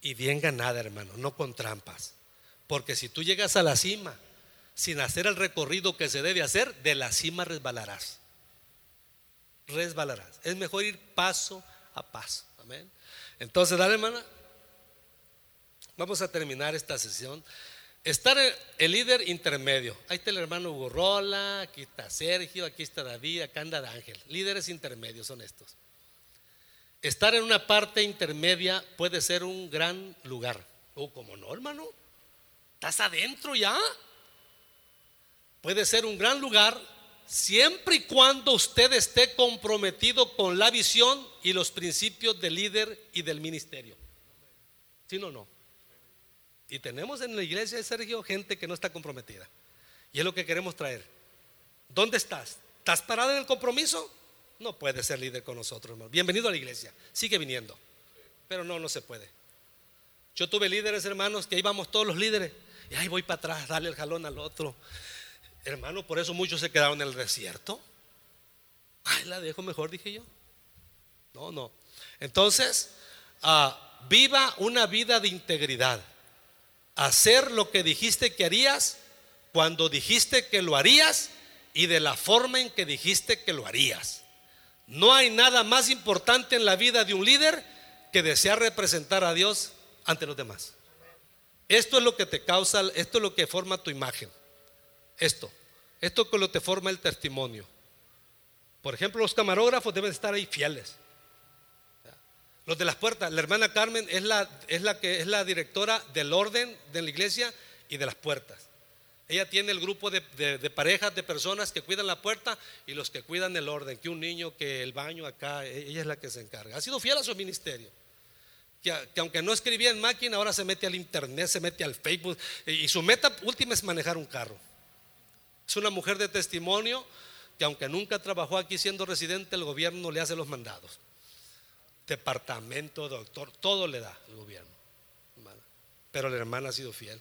y bien ganada, hermano, no con trampas. Porque si tú llegas a la cima sin hacer el recorrido que se debe hacer, de la cima resbalarás. Resbalarás. Es mejor ir paso a paso. Amén. Entonces, dale, hermana. Vamos a terminar esta sesión. Estar el, líder intermedio. Ahí está el hermano Burrola, aquí está Sergio, aquí está David, acá anda Ángel. Líderes intermedios son estos. Estar en una parte intermedia puede ser un gran lugar. O oh, como no, hermano. ¿Estás adentro ya? Puede ser un gran lugar siempre y cuando usted esté comprometido con la visión y los principios del líder y del ministerio. ¿Sí o no? Y tenemos en la iglesia de Sergio gente que no está comprometida. Y es lo que queremos traer. ¿Dónde estás? ¿Estás parado en el compromiso? No puede ser líder con nosotros, hermano. Bienvenido a la iglesia. Sigue viniendo. Pero no, no se puede. Yo tuve líderes, hermanos, que íbamos todos los líderes. Y ahí voy para atrás, darle el jalón al otro. Hermano, por eso muchos se quedaron en el desierto. Ay, la dejo mejor, dije yo. No, no. Entonces, ah, viva una vida de integridad. Hacer lo que dijiste que harías cuando dijiste que lo harías y de la forma en que dijiste que lo harías. No hay nada más importante en la vida de un líder que desear representar a Dios ante los demás. Esto es lo que te causa, esto es lo que forma tu imagen. Esto, esto es lo que te forma el testimonio. Por ejemplo, los camarógrafos deben estar ahí fieles. Los de las puertas, la hermana Carmen es la, es la que es la directora del orden de la iglesia y de las puertas. Ella tiene el grupo de, parejas, de personas que cuidan la puerta y los que cuidan el orden, que un niño, que el baño acá, e, ella es la que se encarga. Ha sido fiel a su ministerio. Que, aunque no escribía en máquina, ahora se mete al internet, se mete al Facebook y su meta última es manejar un carro. Es una mujer de testimonio que aunque nunca trabajó aquí siendo residente, el gobierno le hace los mandados. Departamento, doctor, todo le da el gobierno. Pero la hermana ha sido fiel.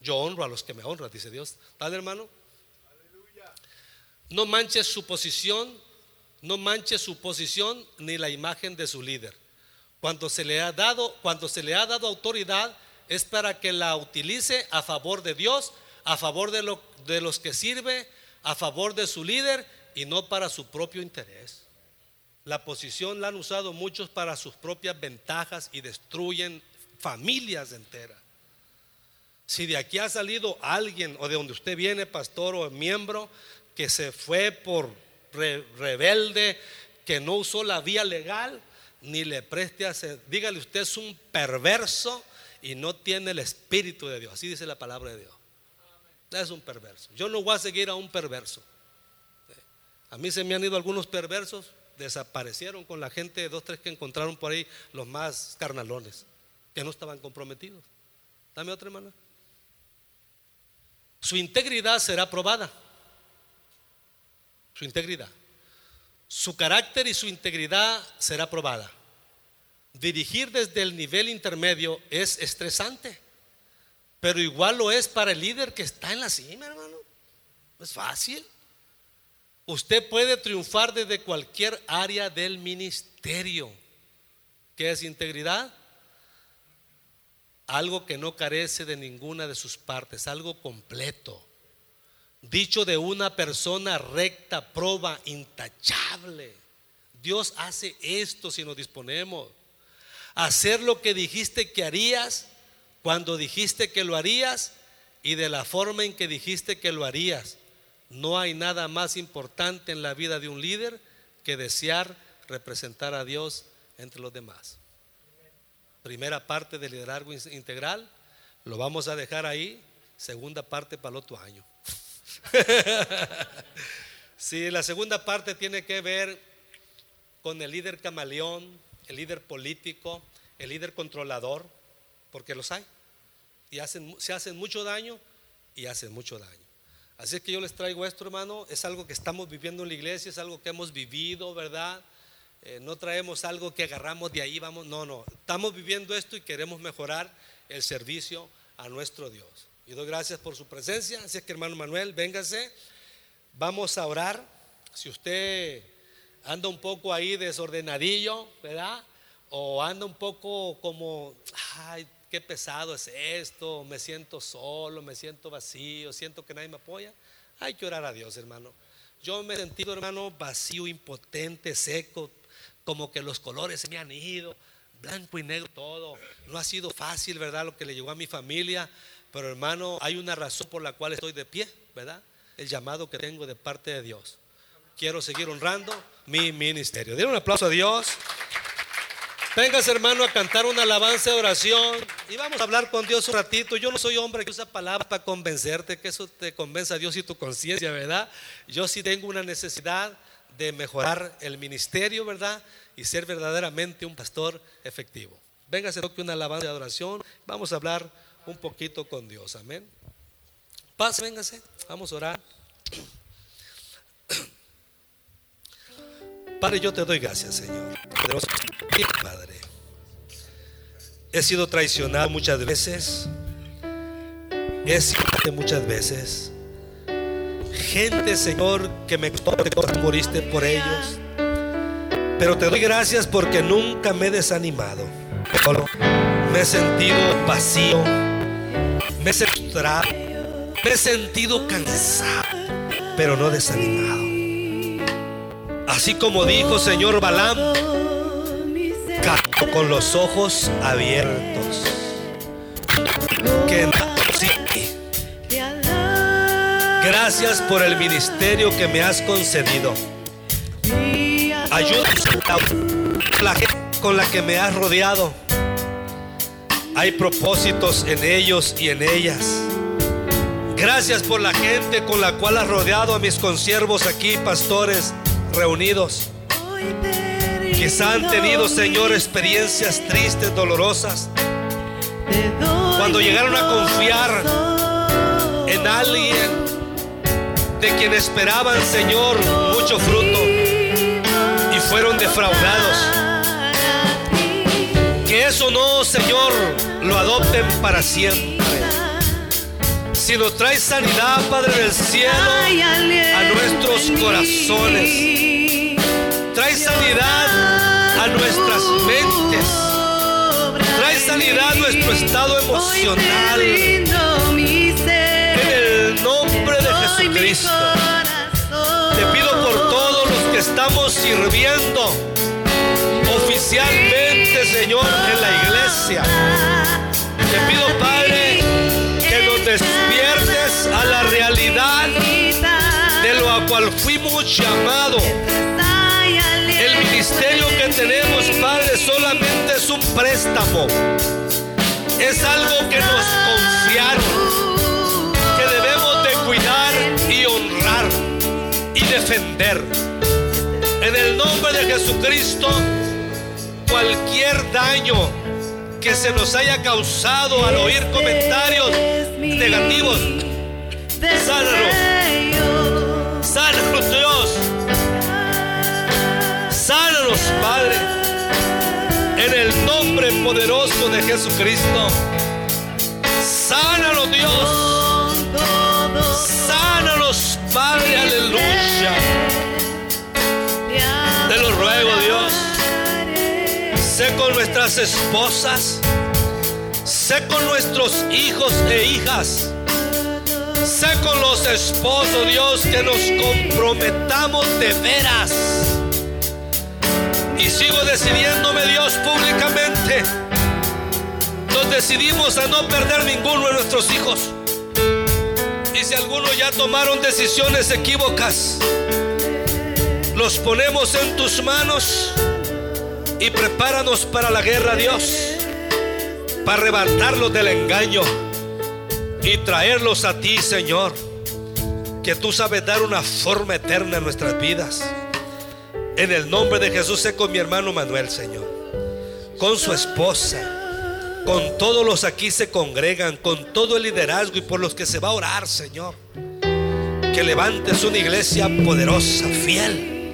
Yo honro a los que me honran, dice Dios. ¿Tal hermano? No manche su posición, no manche su posición ni la imagen de su líder. Cuando se le ha dado, cuando se le ha dado autoridad es para que la utilice a favor de Dios, a favor de, lo, de los que sirve, a favor de su líder y no para su propio interés. La posición la han usado muchos para sus propias ventajas y destruyen familias enteras. Si de aquí ha salido alguien o de donde usted viene, pastor o miembro, que se fue por rebelde, que no usó la vía legal, ni le preste a dígale usted es un perverso y no tiene el espíritu de Dios. Así dice la palabra de Dios. Es un perverso. Yo no voy a seguir a un perverso. A mí se me han ido algunos perversos, desaparecieron con la gente, dos, tres que encontraron por ahí, los más carnalones, que no estaban comprometidos. Dame otra hermana. Su integridad será probada. Su integridad. Su carácter y su integridad será probada. Dirigir desde el nivel intermedio es estresante, pero igual lo es para el líder que está en la cima, hermano. es fácil. Usted puede triunfar desde cualquier área del ministerio. ¿Qué es integridad? algo que no carece de ninguna de sus partes, algo completo. Dicho de una persona recta, proba, intachable. Dios hace esto si nos disponemos. Hacer lo que dijiste que harías, cuando dijiste que lo harías y de la forma en que dijiste que lo harías. No hay nada más importante en la vida de un líder que desear representar a Dios entre los demás primera parte del liderazgo integral, lo vamos a dejar ahí, segunda parte para el otro año. Si la segunda parte tiene que ver con el líder camaleón, el líder político, el líder controlador, porque los hay. Y hacen, se hacen mucho daño y hacen mucho daño. Así es que yo les traigo esto, hermano. Es algo que estamos viviendo en la iglesia, es algo que hemos vivido, ¿verdad? Eh, no traemos algo que agarramos de ahí, vamos, no, no, estamos viviendo esto y queremos mejorar el servicio a nuestro Dios. Y doy gracias por su presencia, así es que hermano Manuel, véngase, vamos a orar. Si usted anda un poco ahí desordenadillo, ¿verdad? O anda un poco como, ay, qué pesado es esto, me siento solo, me siento vacío, siento que nadie me apoya, hay que orar a Dios, hermano. Yo me he sentido, hermano, vacío, impotente, seco, como que los colores se me han ido, blanco y negro todo. No ha sido fácil, ¿verdad? Lo que le llegó a mi familia, pero hermano, hay una razón por la cual estoy de pie, ¿verdad? El llamado que tengo de parte de Dios. Quiero seguir honrando mi ministerio. Den un aplauso a Dios. Vengas, hermano, a cantar una alabanza de oración y vamos a hablar con Dios un ratito. Yo no soy hombre que usa palabras para convencerte, que eso te convenza a Dios y tu conciencia, ¿verdad? Yo sí tengo una necesidad de mejorar el ministerio, ¿verdad? Y ser verdaderamente un pastor efectivo. Véngase, toque una alabanza de oración. Vamos a hablar un poquito con Dios. Amén. Paz, véngase. Vamos a orar. Padre, yo te doy gracias, Señor. Padre. He sido traicionado muchas veces. He sido muchas veces. Gente, Señor, que me moriste por ellos. Pero te doy gracias porque nunca me he desanimado. Me he sentido vacío. Me he me he sentido cansado, pero no desanimado. Así como dijo Señor Balaam, con los ojos abiertos. Que Gracias por el ministerio que me has concedido. Ayúdame la gente con la que me has rodeado. Hay propósitos en ellos y en ellas. Gracias por la gente con la cual has rodeado a mis consiervos aquí, pastores reunidos. Quizá han tenido, Señor, experiencias tristes, dolorosas. Cuando llegaron a confiar en alguien de quien esperaban, Señor, mucho fruto y fueron defraudados. Que eso no, Señor, lo adopten para siempre sino trae sanidad, Padre del cielo, a nuestros corazones. Trae sanidad a nuestras mentes. Trae sanidad a nuestro estado emocional. En el nombre de Jesucristo. Te pido por todos los que estamos sirviendo oficialmente, Señor, en la iglesia. Te pido, Padre, que nos despiertes la realidad de lo a cual fuimos llamados. El ministerio que tenemos, Padre, solamente es un préstamo. Es algo que nos confiaron, que debemos de cuidar y honrar y defender. En el nombre de Jesucristo, cualquier daño que se nos haya causado al oír comentarios negativos. Sánanos. Sánanos, Dios. Sánanos, Padre. En el nombre poderoso de Jesucristo. Sánanos, Dios. Sánanos, Padre. Aleluya. Te lo ruego, Dios. Sé con nuestras esposas. Sé con nuestros hijos e hijas. Sé con los esposos, Dios, que nos comprometamos de veras. Y sigo decidiéndome, Dios, públicamente. Nos decidimos a no perder ninguno de nuestros hijos. Y si algunos ya tomaron decisiones equívocas, los ponemos en tus manos y prepáranos para la guerra, Dios, para arrebatarlos del engaño y traerlos a ti, Señor, que tú sabes dar una forma eterna en nuestras vidas. En el nombre de Jesús sé con mi hermano Manuel, Señor, con su esposa, con todos los aquí se congregan, con todo el liderazgo y por los que se va a orar, Señor. Que levantes una iglesia poderosa, fiel,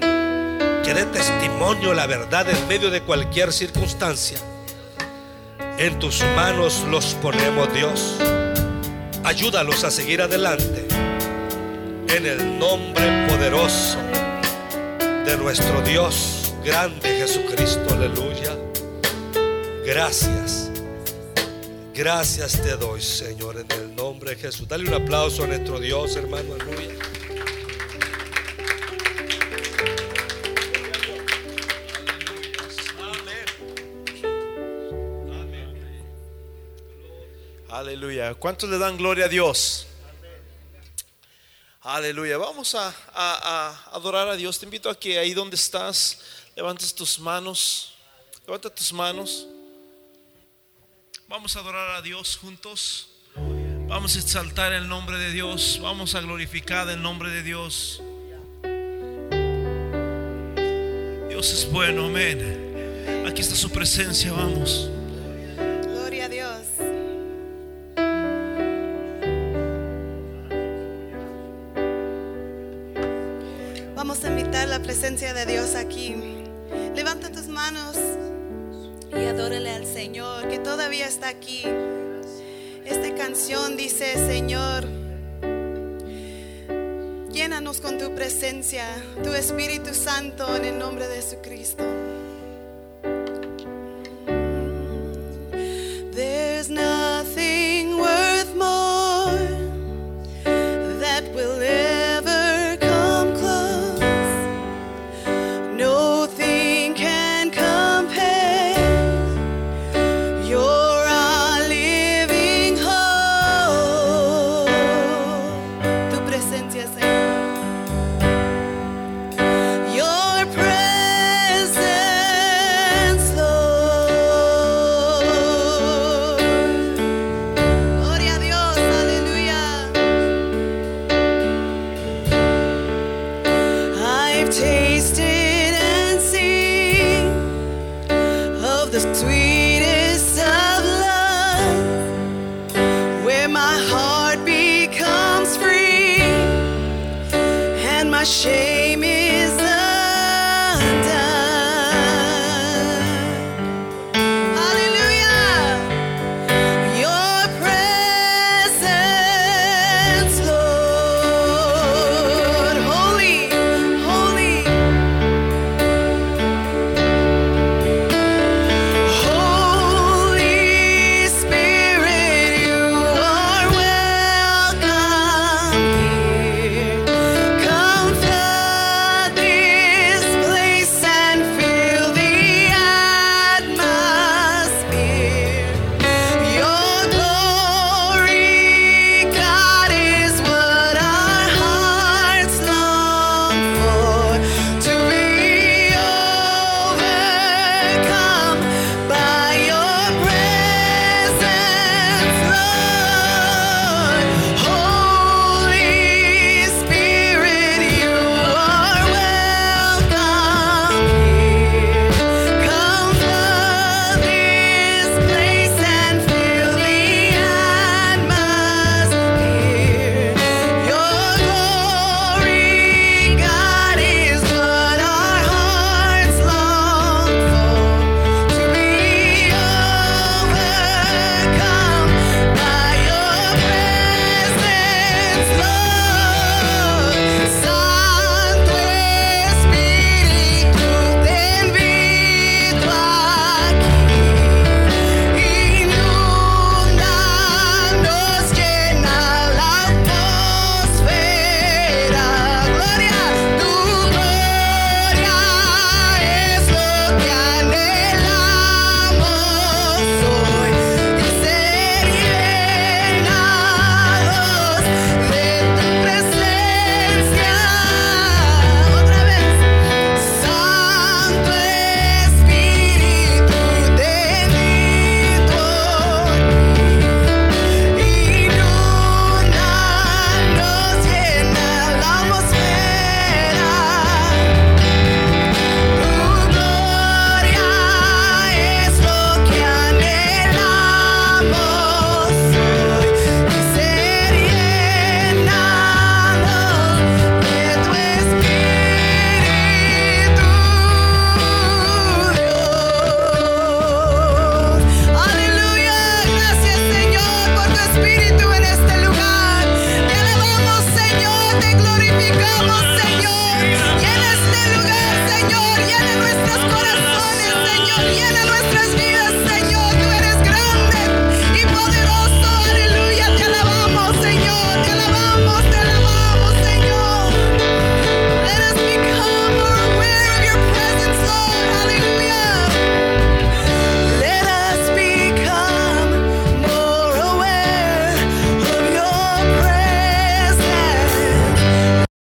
que dé testimonio la verdad en medio de cualquier circunstancia. En tus manos los ponemos, Dios. Ayúdalos a seguir adelante. En el nombre poderoso de nuestro Dios grande Jesucristo. Aleluya. Gracias. Gracias te doy, Señor, en el nombre de Jesús. Dale un aplauso a nuestro Dios, hermano. Aleluya. Aleluya. ¿Cuántos le dan gloria a Dios? Aleluya. Vamos a, adorar a Dios. Te invito a que ahí donde estás, levantes tus manos. Levanta tus manos. Vamos a adorar a Dios juntos. Vamos a exaltar el nombre de Dios. Vamos a glorificar el nombre de Dios. Dios es bueno, amén. Aquí está su presencia, vamos. La presencia de Dios aquí. Levanta tus manos y adórale al Señor que todavía está aquí. Esta canción dice, Señor, llénanos con tu presencia, tu Espíritu Santo en el nombre de Jesucristo.